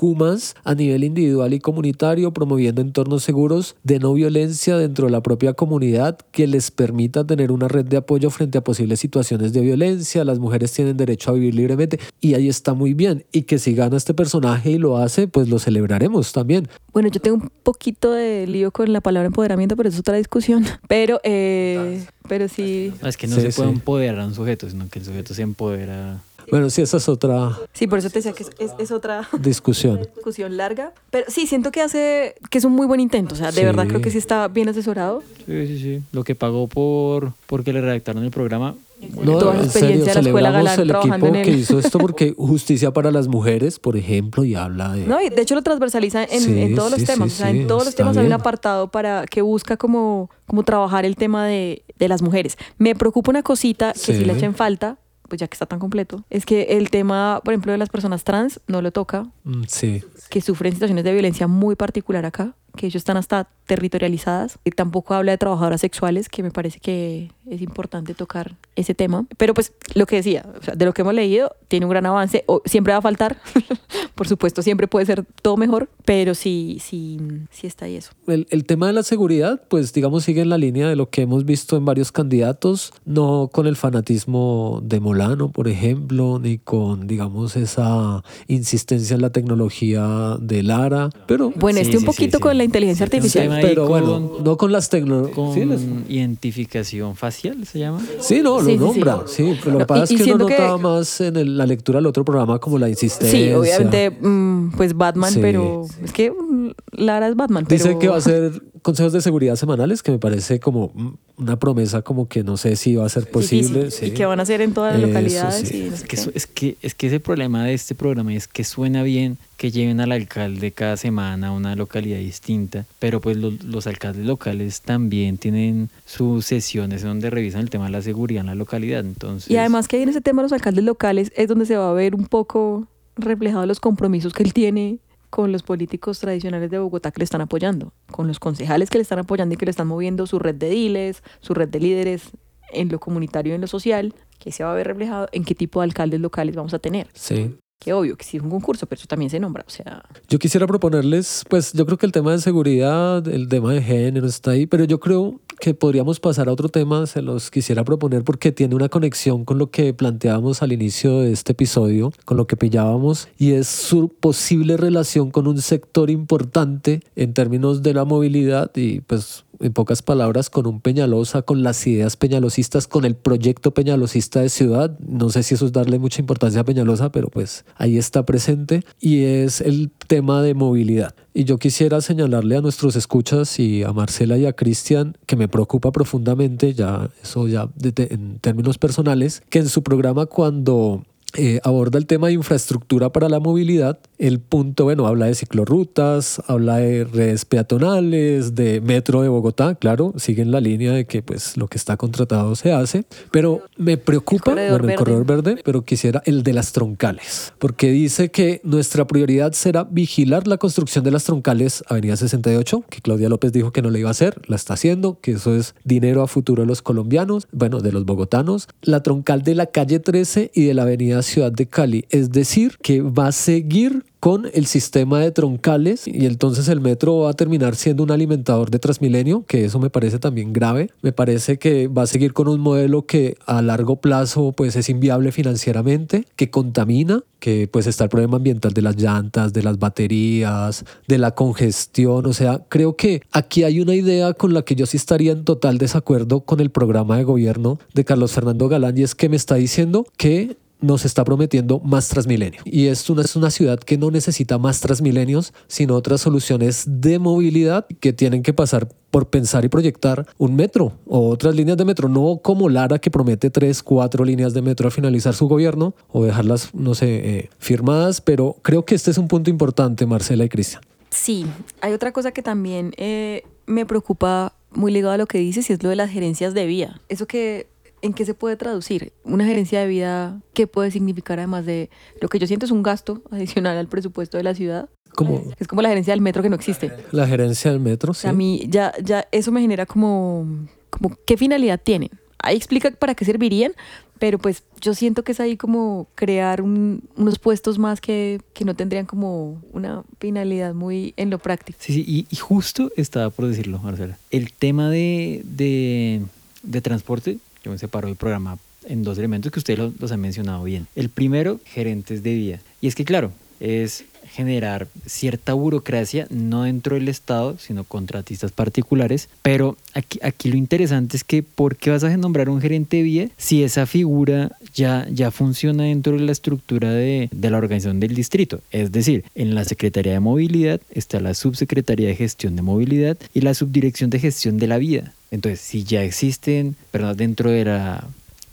a nivel individual y comunitario, promoviendo entornos seguros de no violencia dentro de la propia comunidad que les permita tener una red de apoyo frente a posibles situaciones de violencia. Las mujeres tienen derecho a vivir libremente y ahí está muy bien. Y que si gana este personaje y lo hace, pues lo celebraremos también. Bueno, yo tengo un poquito de lío con la palabra empoderamiento, pero es otra discusión. Pero, eh, pero sí. No, es que no Sí, se puede sí. empoderar a un sujeto, sino que el sujeto se empodera. Bueno, sí, esa es otra Sí, por eso te decía que es, es- es otra discusión. discusión larga. Pero sí, siento que hace, que es un muy buen intento. O sea, de Sí. verdad creo que sí está bien asesorado. Sí, sí, sí. Lo que pagó por porque le redactaron el programa No, toda la en serio, experiencia de la escuela Galán el trabajando equipo en que hizo esto porque Justicia para las Mujeres, por ejemplo, y habla de... No, y de hecho lo transversaliza en, Sí, en todos los temas. sí, o sea, en todos los temas hay un apartado para que busca como, como trabajar el tema de, de las mujeres. Me preocupa una cosita que Sí. si le echen falta, pues ya que está tan completo, es que el tema, por ejemplo, de las personas trans no lo toca, Mm, Sí, que sufren situaciones de violencia muy particular acá, que ellos están hasta territorializadas. Y tampoco habla de trabajadoras sexuales, que me parece que es importante tocar ese tema. Pero pues lo que decía, o sea, de lo que hemos leído, tiene un gran avance. O, siempre va a faltar, por supuesto, siempre puede ser todo mejor, pero sí, sí, sí está ahí eso. el, el tema de la seguridad, pues digamos, sigue en la línea de lo que hemos visto en varios candidatos, no con el fanatismo de Molano, por ejemplo, ni con, digamos, esa insistencia en la tecnología de Lara, pero... Bueno, Sí, este un poquito sí, con sí. La inteligencia Sí, artificial. pero con- bueno, no con las tecnologías. Con Sí, les- identificación facial, ¿se llama? Sí, no, lo sí. nombra, sí, pero lo No, que pasa y- es que uno siento que- notaba más en el- la lectura del otro programa como la insistencia. Sí, obviamente, mm, pues Batman, Sí. pero es que mm, Lara es Batman. Dice pero- que va a ser consejos de seguridad semanales, que me parece como una promesa como que no sé si va a ser posible. difícil, sí. y que van a hacer en todas las Eso localidades. sí. y Es que, es, que, es que ese problema de este programa es que suena bien que lleven al alcalde cada semana a una localidad distinta, pero pues lo- los alcaldes locales también tienen sus sesiones donde revisan el tema de la seguridad en la localidad. Entonces, Y además que ahí en ese tema de los alcaldes locales es donde se va a ver un poco reflejados los compromisos que él tiene con los políticos tradicionales de Bogotá que le están apoyando, con los concejales que le están apoyando y que le están moviendo su red de diles, su red de líderes en lo comunitario y en lo social, que se va a ver reflejado en qué tipo de alcaldes locales vamos a tener. Sí. Que obvio que sí es un concurso, pero eso también se nombra, o sea, Yo quisiera proponerles, pues yo creo que el tema de seguridad, el tema de género está ahí, pero yo creo que podríamos pasar a otro tema, se los quisiera proponer porque tiene una conexión con lo que planteábamos al inicio de este episodio, con lo que pillábamos, y es su posible relación con un sector importante en términos de la movilidad y pues en pocas palabras, con un Peñalosa, con las ideas peñalosistas, con el proyecto peñalosista de ciudad. No sé si eso es darle mucha importancia a Peñalosa, pero pues ahí está presente. Y es el tema de movilidad. Y yo quisiera señalarle a nuestros escuchas y a Marcela y a Cristian que me preocupa profundamente, ya eso ya de- en términos personales, que en su programa cuando eh, aborda el tema de infraestructura para la movilidad. El punto, bueno, habla de ciclorrutas, habla de redes peatonales, de metro de Bogotá, claro, sigue en la línea de que pues lo que está contratado se hace, pero me preocupa, corredor bueno, el verde. corredor verde, pero quisiera el de las troncales, porque dice que nuestra prioridad será vigilar la construcción de las troncales Avenida 68, que Claudia López dijo que no la iba a hacer, la está haciendo, que eso es dinero a futuro de los colombianos, bueno, de los bogotanos, la troncal de la calle 13 y de la Avenida Ciudad de Cali, es decir, que va a seguir con el sistema de troncales y entonces el metro va a terminar siendo un alimentador de Transmilenio, que eso me parece también grave. Me parece que va a seguir con un modelo que a largo plazo pues es inviable financieramente, que contamina, que pues está el problema ambiental de las llantas, de las baterías, de la congestión, o sea, creo que aquí hay una idea con la que yo sí estaría en total desacuerdo con el programa de gobierno de Carlos Fernando Galán y es que me está diciendo que nos está prometiendo más Transmilenio. Y esto no es una ciudad que no necesita más Transmilenios, sino otras soluciones de movilidad que tienen que pasar por pensar y proyectar un metro o otras líneas de metro, no como Lara que promete tres, cuatro líneas de metro al finalizar su gobierno o dejarlas, no sé, eh, firmadas, pero creo que este es un punto importante, Marcela y Cristian. Sí, hay otra cosa que también eh, me preocupa muy ligado a lo que dices y es lo de las gerencias de vía. Eso que, ¿en qué se puede traducir? Una gerencia de vida, ¿qué puede significar además de lo que yo siento es un gasto adicional al presupuesto de la ciudad? Como Es como la gerencia del metro que no existe. la gerencia del metro, O sí. sea, a mí ya, ya eso me genera como, como qué finalidad tienen. Ahí explica para qué servirían, pero pues yo siento que es ahí como crear un- unos puestos más que, que no tendrían como una finalidad muy en lo práctico. Sí, sí, y, y justo estaba por decirlo, Marcela. El tema de, de, de transporte, yo me separo del programa en dos elementos que ustedes los, los han mencionado bien. El primero, gerentes de vía. Y es que, claro, es generar cierta burocracia, no dentro del Estado, sino contratistas particulares. Pero aquí, lo interesante es que, ¿por qué vas a nombrar un gerente de vía si esa figura ya, ya funciona dentro de la estructura de, de la organización del distrito? Es decir, en la Secretaría de Movilidad está la Subsecretaría de Gestión de Movilidad y la Subdirección de Gestión de la Vía. Entonces, si ya existen, perdón, dentro de la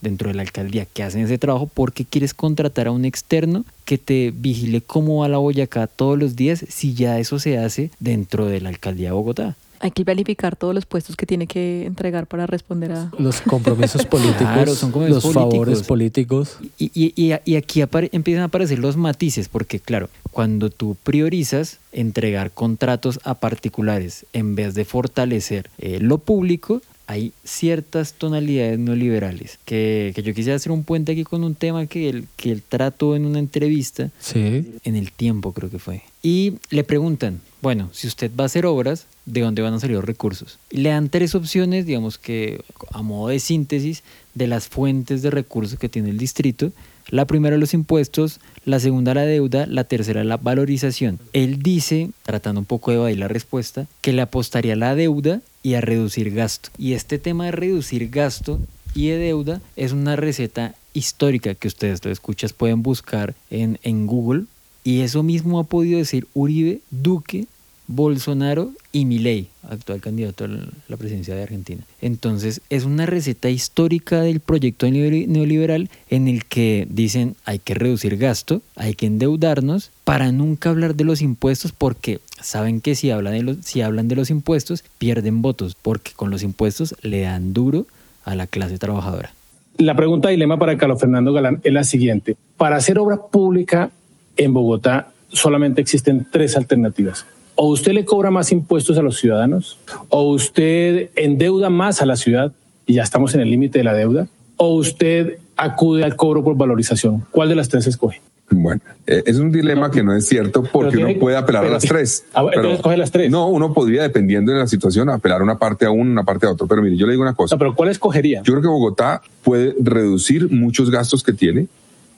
dentro de la alcaldía que hacen ese trabajo, porque quieres contratar a un externo que te vigile cómo va la Boyacá todos los días si ya eso se hace dentro de la alcaldía de Bogotá? Hay que verificar todos los puestos que tiene que entregar para responder a... Los compromisos políticos, Claro, son compromisos los favores políticos. Y, y- y- y aquí empiezan a aparecer los matices, porque claro, cuando tú priorizas entregar contratos a particulares en vez de fortalecer eh, lo público, hay ciertas tonalidades neoliberales. Que, que yo quisiera hacer un puente aquí con un tema que él, que él trató en una entrevista, Sí. en el tiempo creo que fue. Y le preguntan, bueno, si usted va a hacer obras, ¿de dónde van a salir los recursos? Y le dan tres opciones, digamos que a modo de síntesis, de las fuentes de recursos que tiene el distrito. La primera los impuestos, la segunda la deuda, la tercera la valorización. Él dice, tratando un poco de evadir la respuesta, que le apostaría a la deuda y a reducir gasto. Y este tema de reducir gasto y de deuda es una receta histórica que ustedes lo escuchas pueden buscar en, en Google y eso mismo ha podido decir Uribe, Duque, Bolsonaro y Milei, actual candidato a la presidencia de Argentina. Entonces es una receta histórica del proyecto neoli- neoliberal en el que dicen hay que reducir gasto, hay que endeudarnos para nunca hablar de los impuestos porque saben que si hablan de los, si hablan de los impuestos pierden votos porque con los impuestos le dan duro a la clase trabajadora. La pregunta dilema para Carlos Fernando Galán es la siguiente. Para hacer obra pública en Bogotá solamente existen tres alternativas. O usted le cobra más impuestos a los ciudadanos, o usted endeuda más a la ciudad y ya estamos en el límite de la deuda, o usted acude al cobro por valorización. ¿Cuál de las tres escoge? Bueno, eh, es un dilema que no es cierto porque tiene- uno puede apelar a pero las tres. Ah, bueno, entonces coge las tres. No, uno podría, dependiendo de la situación, apelar una parte a uno, una parte a otro. Pero mire, yo le digo una cosa. No, pero ¿cuál escogería? Yo creo que Bogotá puede reducir muchos gastos que tiene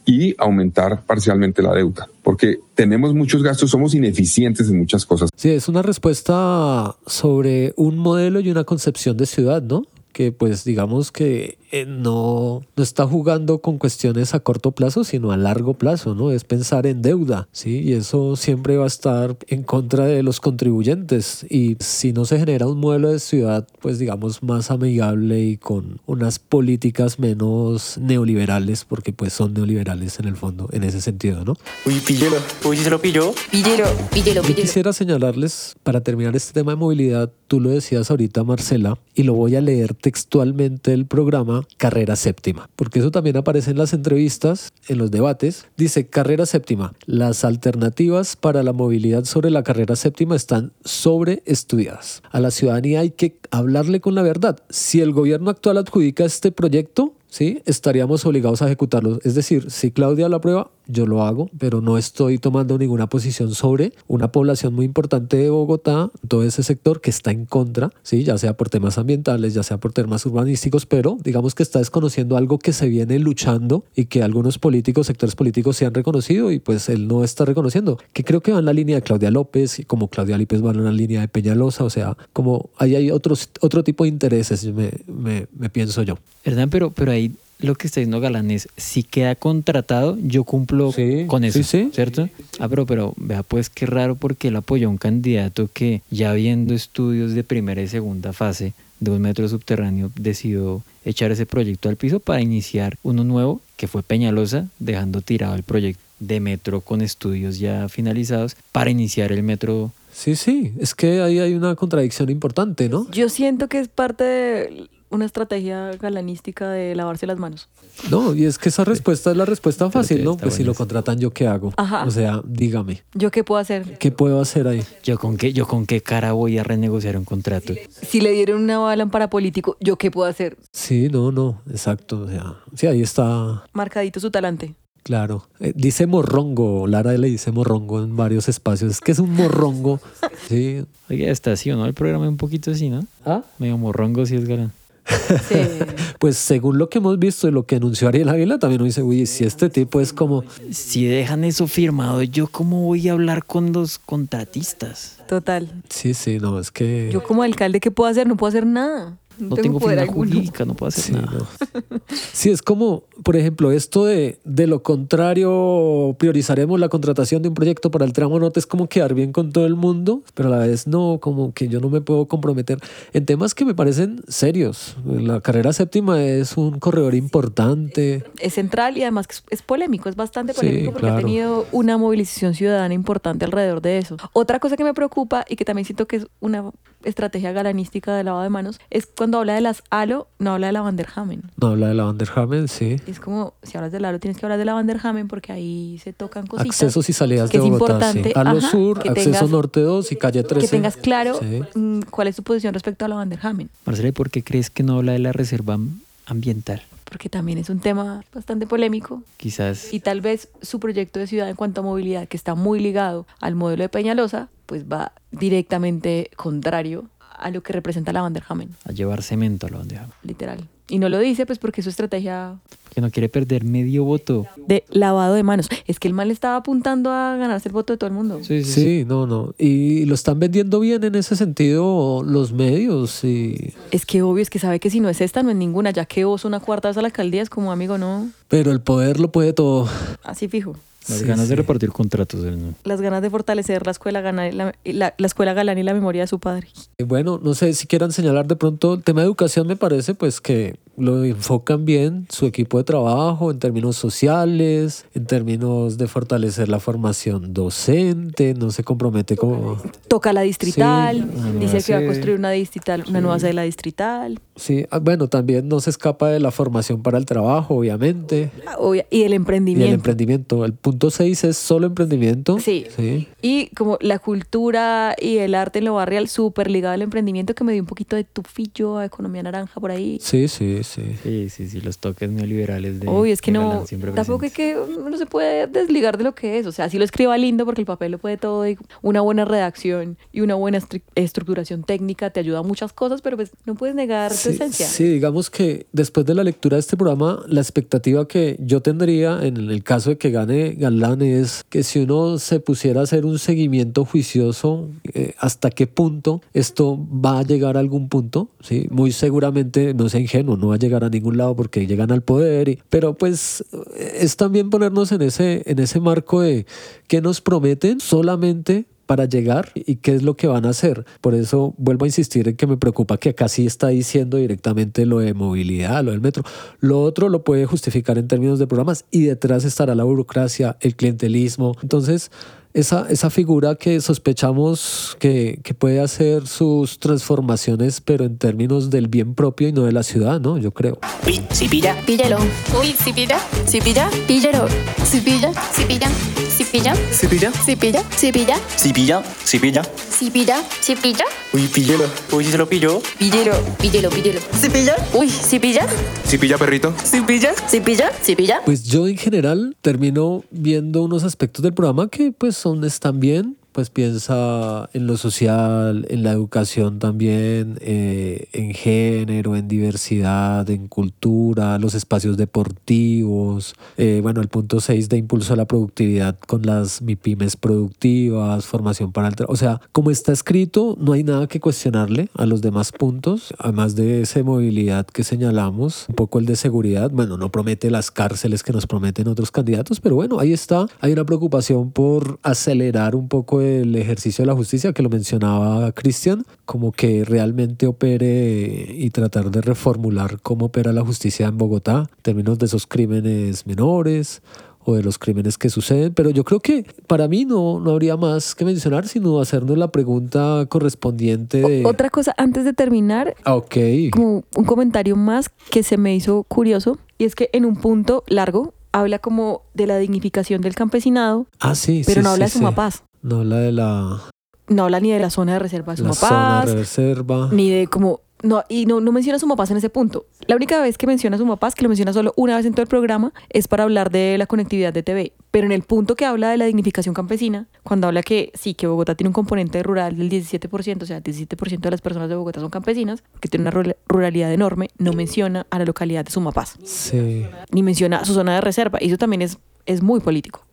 y aumentar parcialmente la deuda, porque tenemos muchos gastos, somos ineficientes en muchas cosas. Sí, es una respuesta sobre un modelo y una concepción de ciudad, ¿no? Que pues digamos que eh, no, no está jugando con cuestiones a corto plazo, sino a largo plazo, ¿no? Es pensar en deuda, ¿sí? Y eso siempre va a estar en contra de los contribuyentes. Y si no se genera un modelo de ciudad, pues digamos, más amigable y con unas políticas menos neoliberales, porque pues son neoliberales en el fondo, en ese sentido, ¿no? Uy, píllelo. Uy, ¿se lo pilló? Píllelo, píllelo, Yo píllelo. quisiera señalarles, para terminar este tema de movilidad, tú lo decías ahorita, Marcela, y lo voy a leer textualmente el programa Carrera Séptima, porque eso también aparece en las entrevistas, en los debates. Dice, Carrera Séptima, las alternativas para la movilidad sobre la carrera séptima están sobreestudiadas. A la ciudadanía hay que hablarle con la verdad. Si el gobierno actual adjudica este proyecto, ¿sí? estaríamos obligados a ejecutarlo. Es decir, si Claudia lo aprueba, yo lo hago, pero no estoy tomando ninguna posición sobre una población muy importante de Bogotá, todo ese sector que está en contra, ¿sí? ya sea por temas ambientales, ya sea por temas urbanísticos, pero digamos que está desconociendo algo que se viene luchando y que algunos políticos, sectores políticos se han reconocido y pues él no está reconociendo, que creo que va en la línea de Claudia López y como Claudia López va en la línea de Peñalosa, o sea, como ahí hay otros, otro tipo de intereses, me, me, me pienso yo. ¿Verdad? Pero, pero ahí lo que está diciendo Galán es, si queda contratado, yo cumplo con eso, sí, sí. ¿cierto? Ah, pero, pero vea pues qué raro porque él apoyó a un candidato que ya viendo estudios de primera y segunda fase de un metro subterráneo decidió echar ese proyecto al piso para iniciar uno nuevo que fue Peñalosa, dejando tirado el proyecto de metro con estudios ya finalizados para iniciar el metro Sí, sí, es que ahí hay una contradicción importante, ¿no? Yo siento que es parte de una estrategia galanística de lavarse las manos. No, y es que esa respuesta es la respuesta fácil, ¿no? Pues si lo contratan, ¿yo qué hago? Ajá. O sea, dígame, ¿Yo qué puedo hacer? ¿qué puedo hacer ahí? Yo con qué, yo con qué cara voy a renegociar un contrato. Si le dieron una bala para político, ¿yo qué puedo hacer? Sí, no, no, exacto. O sea, sí, ahí está, Marcadito su talante. claro. Eh, dice morrongo, Lara le dice morrongo en varios espacios. Es que es un morrongo, sí. Oye, está así o no el programa un poquito así, ¿no? ¿Ah? Medio morrongo si es galán. Pues según lo que hemos visto y lo que anunció Ariel Águila, también uno dice, uy, si este tipo es como, Si dejan eso firmado, ¿yo cómo voy a hablar con los contratistas? Total. sí, sí, no, es que... Yo como alcalde, ¿qué puedo hacer? No puedo hacer nada. No tengo, figura jurídica, no puedo hacer Sí, nada. no. Sí, es como, por ejemplo, esto de, de lo contrario, priorizaremos la contratación de un proyecto para el tramo norte, es como quedar bien con todo el mundo, pero a la vez no, como que yo no me puedo comprometer en temas que me parecen serios. La carrera séptima es un corredor importante. Es central y además es, polémico, es bastante Sí, polémico porque ha tenido una movilización ciudadana importante alrededor de eso. Otra cosa que me preocupa y que también siento que es una estrategia galanística de lavado de manos es cuando habla de las ALO, no habla de la Vanderhamen. No habla de la Vanderhamen, sí. Es como, si hablas del ALO, tienes que hablar de la Vanderhamen porque ahí se tocan cositas. Accesos y salidas que de es Bogotá, importante, sí. A lo ajá, sur, que acceso tengas- norte 2 y calle 13. Que tengas claro Sí. mm, cuál es tu posición respecto a la Vanderhamen. Marcela, ¿y por qué crees que no habla de la reserva ambiental? Porque también es un tema bastante polémico Quizás y tal vez su proyecto de ciudad en cuanto a movilidad, que está muy ligado al modelo de Peñalosa, pues va directamente contrario a lo que representa la Vanderhamen, a llevar cemento a la bandeja. literal. Y no lo dice pues porque es su estrategia Que no quiere perder medio voto. de lavado de manos. Es que el mal estaba apuntando a ganarse el voto de todo el mundo. Sí, sí, Sí, no, no. Y lo están vendiendo bien en ese sentido los medios y... Es que obvio, es que sabe que si no es esta, no es ninguna, ya que vos una cuarta vez a la alcaldía es como amigo, no, Pero el poder lo puede todo. así fijo. Las Sí, ganas de sí. repartir contratos. ¿no? Las ganas de fortalecer la escuela, Gana- la, la- la escuela galán y la memoria de su padre. Y Bueno, no sé si quieran señalar de pronto el tema de educación, me parece pues que lo enfocan bien su equipo de trabajo en términos sociales, en términos de fortalecer la formación docente, no se compromete como... Toca la distrital, Sí, dice que va a construir una distrital, una nueva sede de la distrital, Sí, ah, bueno, también no se escapa de la formación para el trabajo, obviamente, obvia- y el y emprendimiento. el emprendimiento. El punto 6 es solo emprendimiento. Sí. Sí. Y como la cultura y el arte en lo barrial, súper ligado al emprendimiento, que me dio un poquito de tufillo a economía naranja por ahí. Sí, sí, sí. Sí, sí, sí, los toques neoliberales de. Uy, es que de no, tampoco es que no se puede desligar de lo que es. O sea, sí lo escriba lindo porque el papel lo puede todo y una buena redacción y una buena estru- estructuración técnica te ayuda a muchas cosas, pero pues no puedes negar tu Sí, esencia. sí, digamos que después de la lectura de este programa, la expectativa que yo tendría en el caso de que gane Galán es que si uno se pusiera a hacer un seguimiento juicioso, eh, hasta qué punto esto va a llegar a algún punto, ¿sí? Muy seguramente, no sea ingenuo, no va a llegar a ningún lado porque llegan al poder, y- pero pues eh, es también ponernos en ese, en ese marco de qué nos prometen solamente para llegar y qué es lo que van a hacer. Por eso vuelvo a insistir en que me preocupa que acá sí está diciendo directamente lo de movilidad, lo del metro. Lo otro lo puede justificar en términos de programas y detrás estará la burocracia, el clientelismo. Entonces, esa, esa figura que sospechamos que, que puede hacer sus transformaciones, pero en términos del bien propio y no de la ciudad, ¿no? Yo creo. Uy, si pilla. Píllalo. Uy, si pilla. Si pilla. Píllalo. Si pilla. Si pilla. Si pilla. Si pilla. Si pilla. Si pilla. Si pilla. Si pilla. Si pilla. Si pilla. Uy, píllelo. Uy, si se lo pilló. Píllelo. Píllelo, píllelo. Si pilla. Uy, si pilla. Si pilla, perrito. Si pilla. Si pilla. Si pilla. Pues yo en general termino viendo unos aspectos del programa que pues Sound es también pues piensa en lo social, en la educación también, eh, en género, en diversidad, en cultura, los espacios deportivos, eh, bueno, el punto 6 de impulso a la productividad con las MIPIMES productivas, formación para el O sea, como está escrito, no hay nada que cuestionarle a los demás puntos, además de esa movilidad que señalamos, un poco el de seguridad, bueno, no promete las cárceles que nos prometen otros candidatos, pero bueno, ahí está, hay una preocupación por acelerar un poco el ejercicio de la justicia, que lo mencionaba Cristian, como que realmente opere y tratar de reformular cómo opera la justicia en Bogotá, en términos de esos crímenes menores o de los crímenes que suceden, pero yo creo que para mí no, no habría más que mencionar, sino hacernos la pregunta correspondiente de... Otra cosa, antes de terminar, Ah, ok. como un comentario más que se me hizo curioso, y es que en un punto largo habla como de la dignificación del campesinado, Ah, sí, pero sí, no habla sí, de sí. Sumapaz. No habla de la, No habla ni de la zona de reserva de la zona Sumapaz, de reserva. ni de como... No, y no, no menciona Sumapaz en ese punto. La única vez que menciona Sumapaz, que lo menciona solo una vez en todo el programa, es para hablar de la conectividad de TV. Pero en el punto que habla de la dignificación campesina, cuando habla que sí, que Bogotá tiene un componente rural del 17%, o sea, el 17% de las personas de Bogotá son campesinas, que tiene una rura- ruralidad enorme, no menciona a la localidad de Sumapaz, Sí. ni menciona su zona de reserva. Y eso también es, es muy político.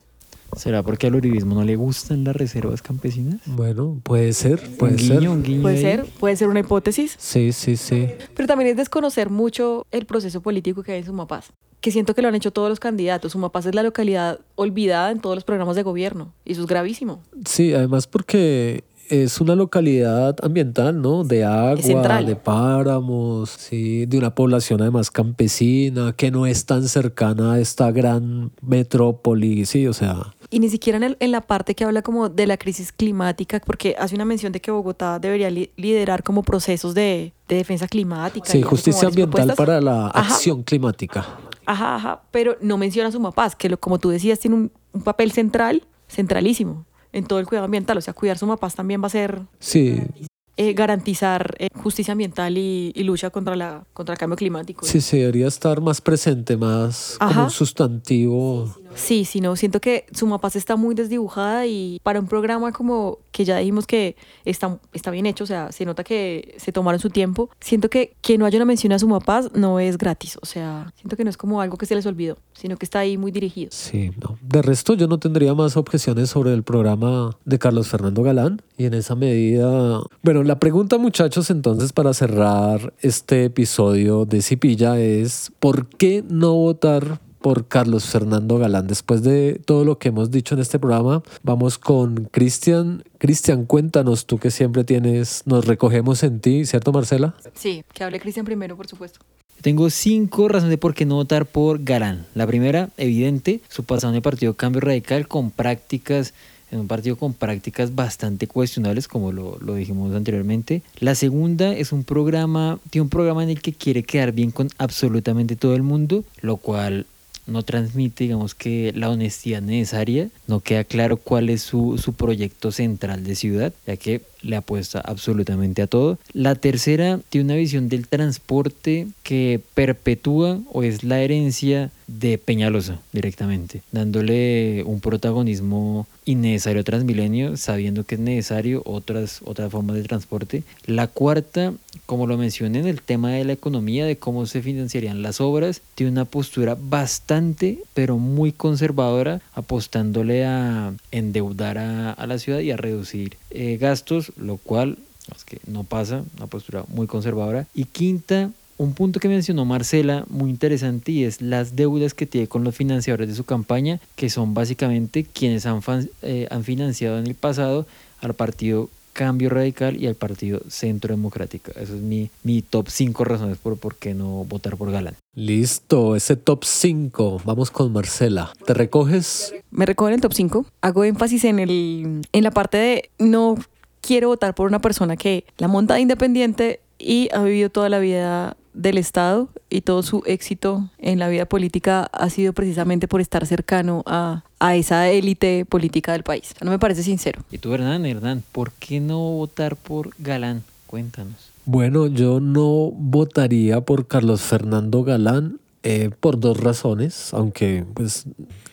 ¿Será porque al uribismo no le gustan las reservas campesinas? Bueno, puede ser, puede un ser. guiño, un guiño Puede ahí. ser, puede ser una hipótesis. Sí, sí, sí. Pero también es desconocer mucho el proceso político que hay en Sumapaz. Que siento que lo han hecho todos los candidatos. Sumapaz es la localidad olvidada en todos los programas de gobierno. Y eso es gravísimo. Sí, además porque es una localidad ambiental, ¿no? De agua, de páramos, sí, de una población además campesina, que no es tan cercana a esta gran metrópoli, sí, o sea, Y ni siquiera en, el- en la parte que habla como de la crisis climática, porque hace una mención de que Bogotá debería li- liderar como procesos de, de defensa climática. sí, justicia ambiental para la Ajá. acción climática. Ajá, ajá, pero no menciona Sumapaz, que lo, como tú decías, tiene un, un papel central, centralísimo en todo el cuidado ambiental. O sea, cuidar Sumapaz también va a ser Sí, eh, garantizar eh, justicia ambiental y, y lucha contra, la, contra el cambio climático. sí, sí, debería estar más presente, más como Ajá. un sustantivo. Sí, sí, no, siento que Sumapaz está muy desdibujada y para un programa como que ya dijimos que está, está bien hecho, o sea, se nota que se tomaron su tiempo, siento que que no haya una mención a Sumapaz no es gratis, o sea, siento que no es como algo que se les olvidó, sino que está ahí muy dirigido. Sí, no. De resto, yo no tendría más objeciones sobre el programa de Carlos Fernando Galán. Y en esa medida. Bueno, la pregunta, muchachos, entonces, para cerrar este episodio de Cipilla es: ¿por qué no votar? por Carlos Fernando Galán. Después de todo lo que hemos dicho en este programa, vamos con Cristian. Cristian, cuéntanos, tú que siempre tienes, nos recogemos en ti, ¿cierto, Marcela? Sí, que hable Cristian primero, por supuesto. Tengo cinco razones de por qué no votar por Galán. La primera, evidente, su pasado en el partido Cambio Radical con prácticas, en un partido con prácticas bastante cuestionables, como lo, lo dijimos anteriormente. La segunda es un programa, tiene un programa en el que quiere quedar bien con absolutamente todo el mundo, lo cual no transmite, digamos que la honestidad necesaria, no queda claro cuál es su, su proyecto central de ciudad, ya que le apuesta absolutamente a todo. La tercera tiene una visión del transporte que perpetúa o es la herencia de Peñalosa directamente, dándole un protagonismo innecesario a Transmilenio, sabiendo que es necesario otras, otras formas de transporte. La cuarta, como lo mencioné en el tema de la economía, de cómo se financiarían las obras, tiene una postura bastante, pero muy conservadora, apostándole a endeudar a, a la ciudad y a reducir eh, gastos, lo cual es que no pasa, una postura muy conservadora. Y quinta, un punto que mencionó Marcela, muy interesante, y es las deudas que tiene con los financiadores de su campaña, que son básicamente quienes han, fan- eh, han financiado en el pasado al partido Cambio Radical y al partido Centro Democrática. Eso es mi, mi top 5 razones por por qué no votar por Galán. Listo, ese top 5. Vamos con Marcela. ¿Te recoges? Me recojo en el top 5. Hago énfasis en, el, en la parte de no quiero votar por una persona que la monta de independiente y ha vivido toda la vida del Estado y todo su éxito en la vida política ha sido precisamente por estar cercano a, a esa élite política del país. No me parece sincero. Y tú, Hernán, Hernán, ¿por qué no votar por Galán? Cuéntanos. Bueno, yo no votaría por Carlos Fernando Galán eh, por dos razones, aunque pues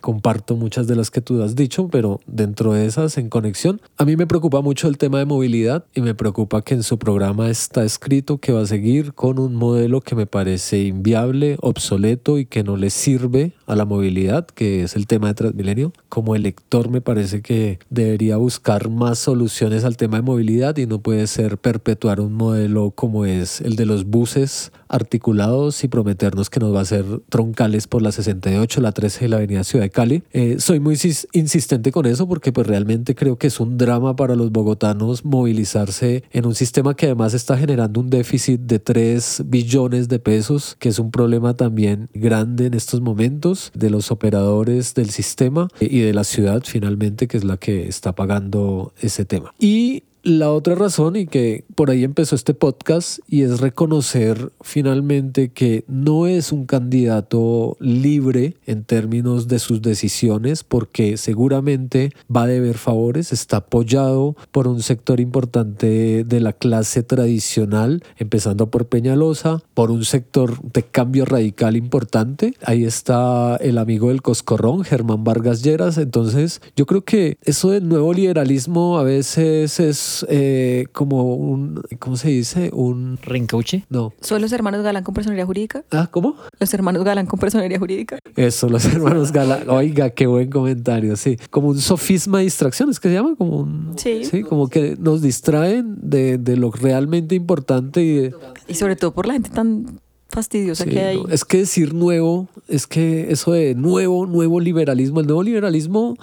comparto muchas de las que tú has dicho, pero dentro de esas en conexión, a mí me preocupa mucho el tema de movilidad y me preocupa que en su programa está escrito que va a seguir con un modelo que me parece inviable, obsoleto y que no le sirve a la movilidad, que es el tema de Transmilenio. Como elector me parece que debería buscar más soluciones al tema de movilidad y no puede ser perpetuar un modelo como es el de los buses articulados y prometernos que nos va a hacer troncales por la 68, la 13 y la avenida Ciudad de Cali. Eh, soy muy sis- insistente con eso porque pues realmente creo que es un drama para los bogotanos movilizarse en un sistema que además está generando un déficit de 3 billones de pesos, que es un problema también grande en estos momentos de los operadores del sistema eh, y de la ciudad finalmente, que es la que está pagando ese tema. Y la otra razón, y que por ahí empezó este podcast, y es reconocer finalmente que no es un candidato libre en términos de sus decisiones, porque seguramente va a deber favores, está apoyado por un sector importante de la clase tradicional, empezando por Peñalosa, por un sector de cambio radical importante. Ahí está el amigo del Coscorrón, Germán Vargas Lleras. Entonces, yo creo que eso del nuevo liberalismo a veces es es eh, como un, ¿cómo se dice? Un... ¿Reencauche? No. ¿Son los hermanos Galán con personalidad jurídica? Ah, ¿cómo? Los hermanos Galán con personalidad jurídica. Eso, los hermanos Galán. Oiga, qué buen comentario, sí. Como un sofisma de distracciones, que se llama? Como un... Sí. como que nos distraen de, de lo realmente importante y de, Y sobre todo por la gente tan fastidiosa Sí, que hay. no, Es que decir nuevo, es que eso de nuevo, nuevo liberalismo, el nuevo liberalismo,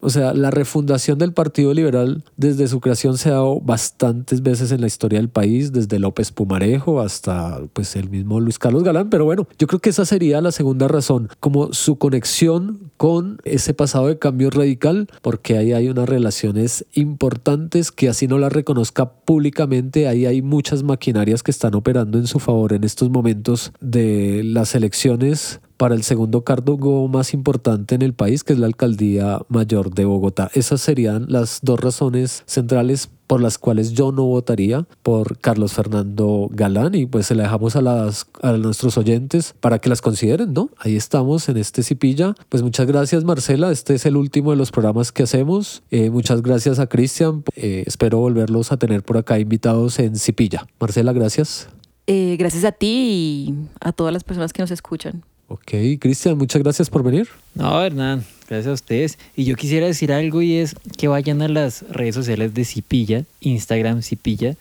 o sea, la refundación del Partido Liberal desde su creación se ha dado bastantes veces en la historia del país, desde López Pumarejo hasta pues el mismo Luis Carlos Galán, pero bueno, yo creo que esa sería la segunda razón, como su conexión con ese pasado de cambio radical, porque ahí hay unas relaciones importantes que así no las reconozca públicamente, ahí hay muchas maquinarias que están operando en su favor en estos momentos de las elecciones para el segundo cargo más importante en el país, que es la alcaldía mayor de Bogotá. Esas serían las dos razones centrales por las cuales yo no votaría por Carlos Fernando Galán y pues se la dejamos a, las, a nuestros oyentes para que las consideren, ¿no? Ahí estamos en este Cipilla. Pues muchas gracias Marcela, este es el último de los programas que hacemos. Eh, muchas gracias a Cristian, Eh, espero volverlos a tener por acá invitados en Cipilla. Marcela, gracias. Eh, gracias a ti y a todas las personas que nos escuchan. Ok, Cristian, muchas gracias por venir. No, Hernán, gracias a ustedes. Y yo quisiera decir algo y es que vayan a las redes sociales de Cipilla, Instagram Cipilla,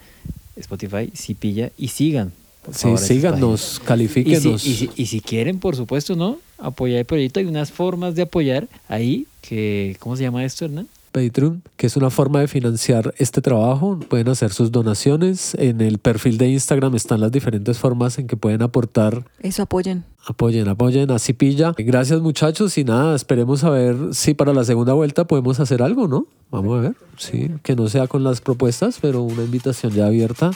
Spotify Cipilla y sigan. por Sí, síganos, califíquenos. Y si, y, si, y si quieren, por supuesto, ¿no? Apoyar el proyecto. Hay unas formas de apoyar ahí que, ¿cómo se llama esto, Hernán? Patreon, que es una forma de financiar este trabajo. Pueden hacer sus donaciones. En el perfil de Instagram están las diferentes formas en que pueden aportar. Eso apoyen. Apoyen, apoyen a Cipilla. Gracias muchachos y nada, esperemos a ver si para la segunda vuelta podemos hacer algo, ¿no? Vamos a ver, sí, que no sea con las propuestas, pero una invitación ya abierta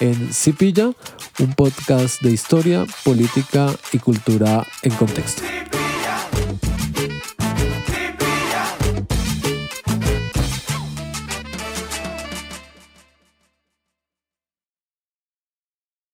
en Cipilla, un podcast de historia, política y cultura en contexto.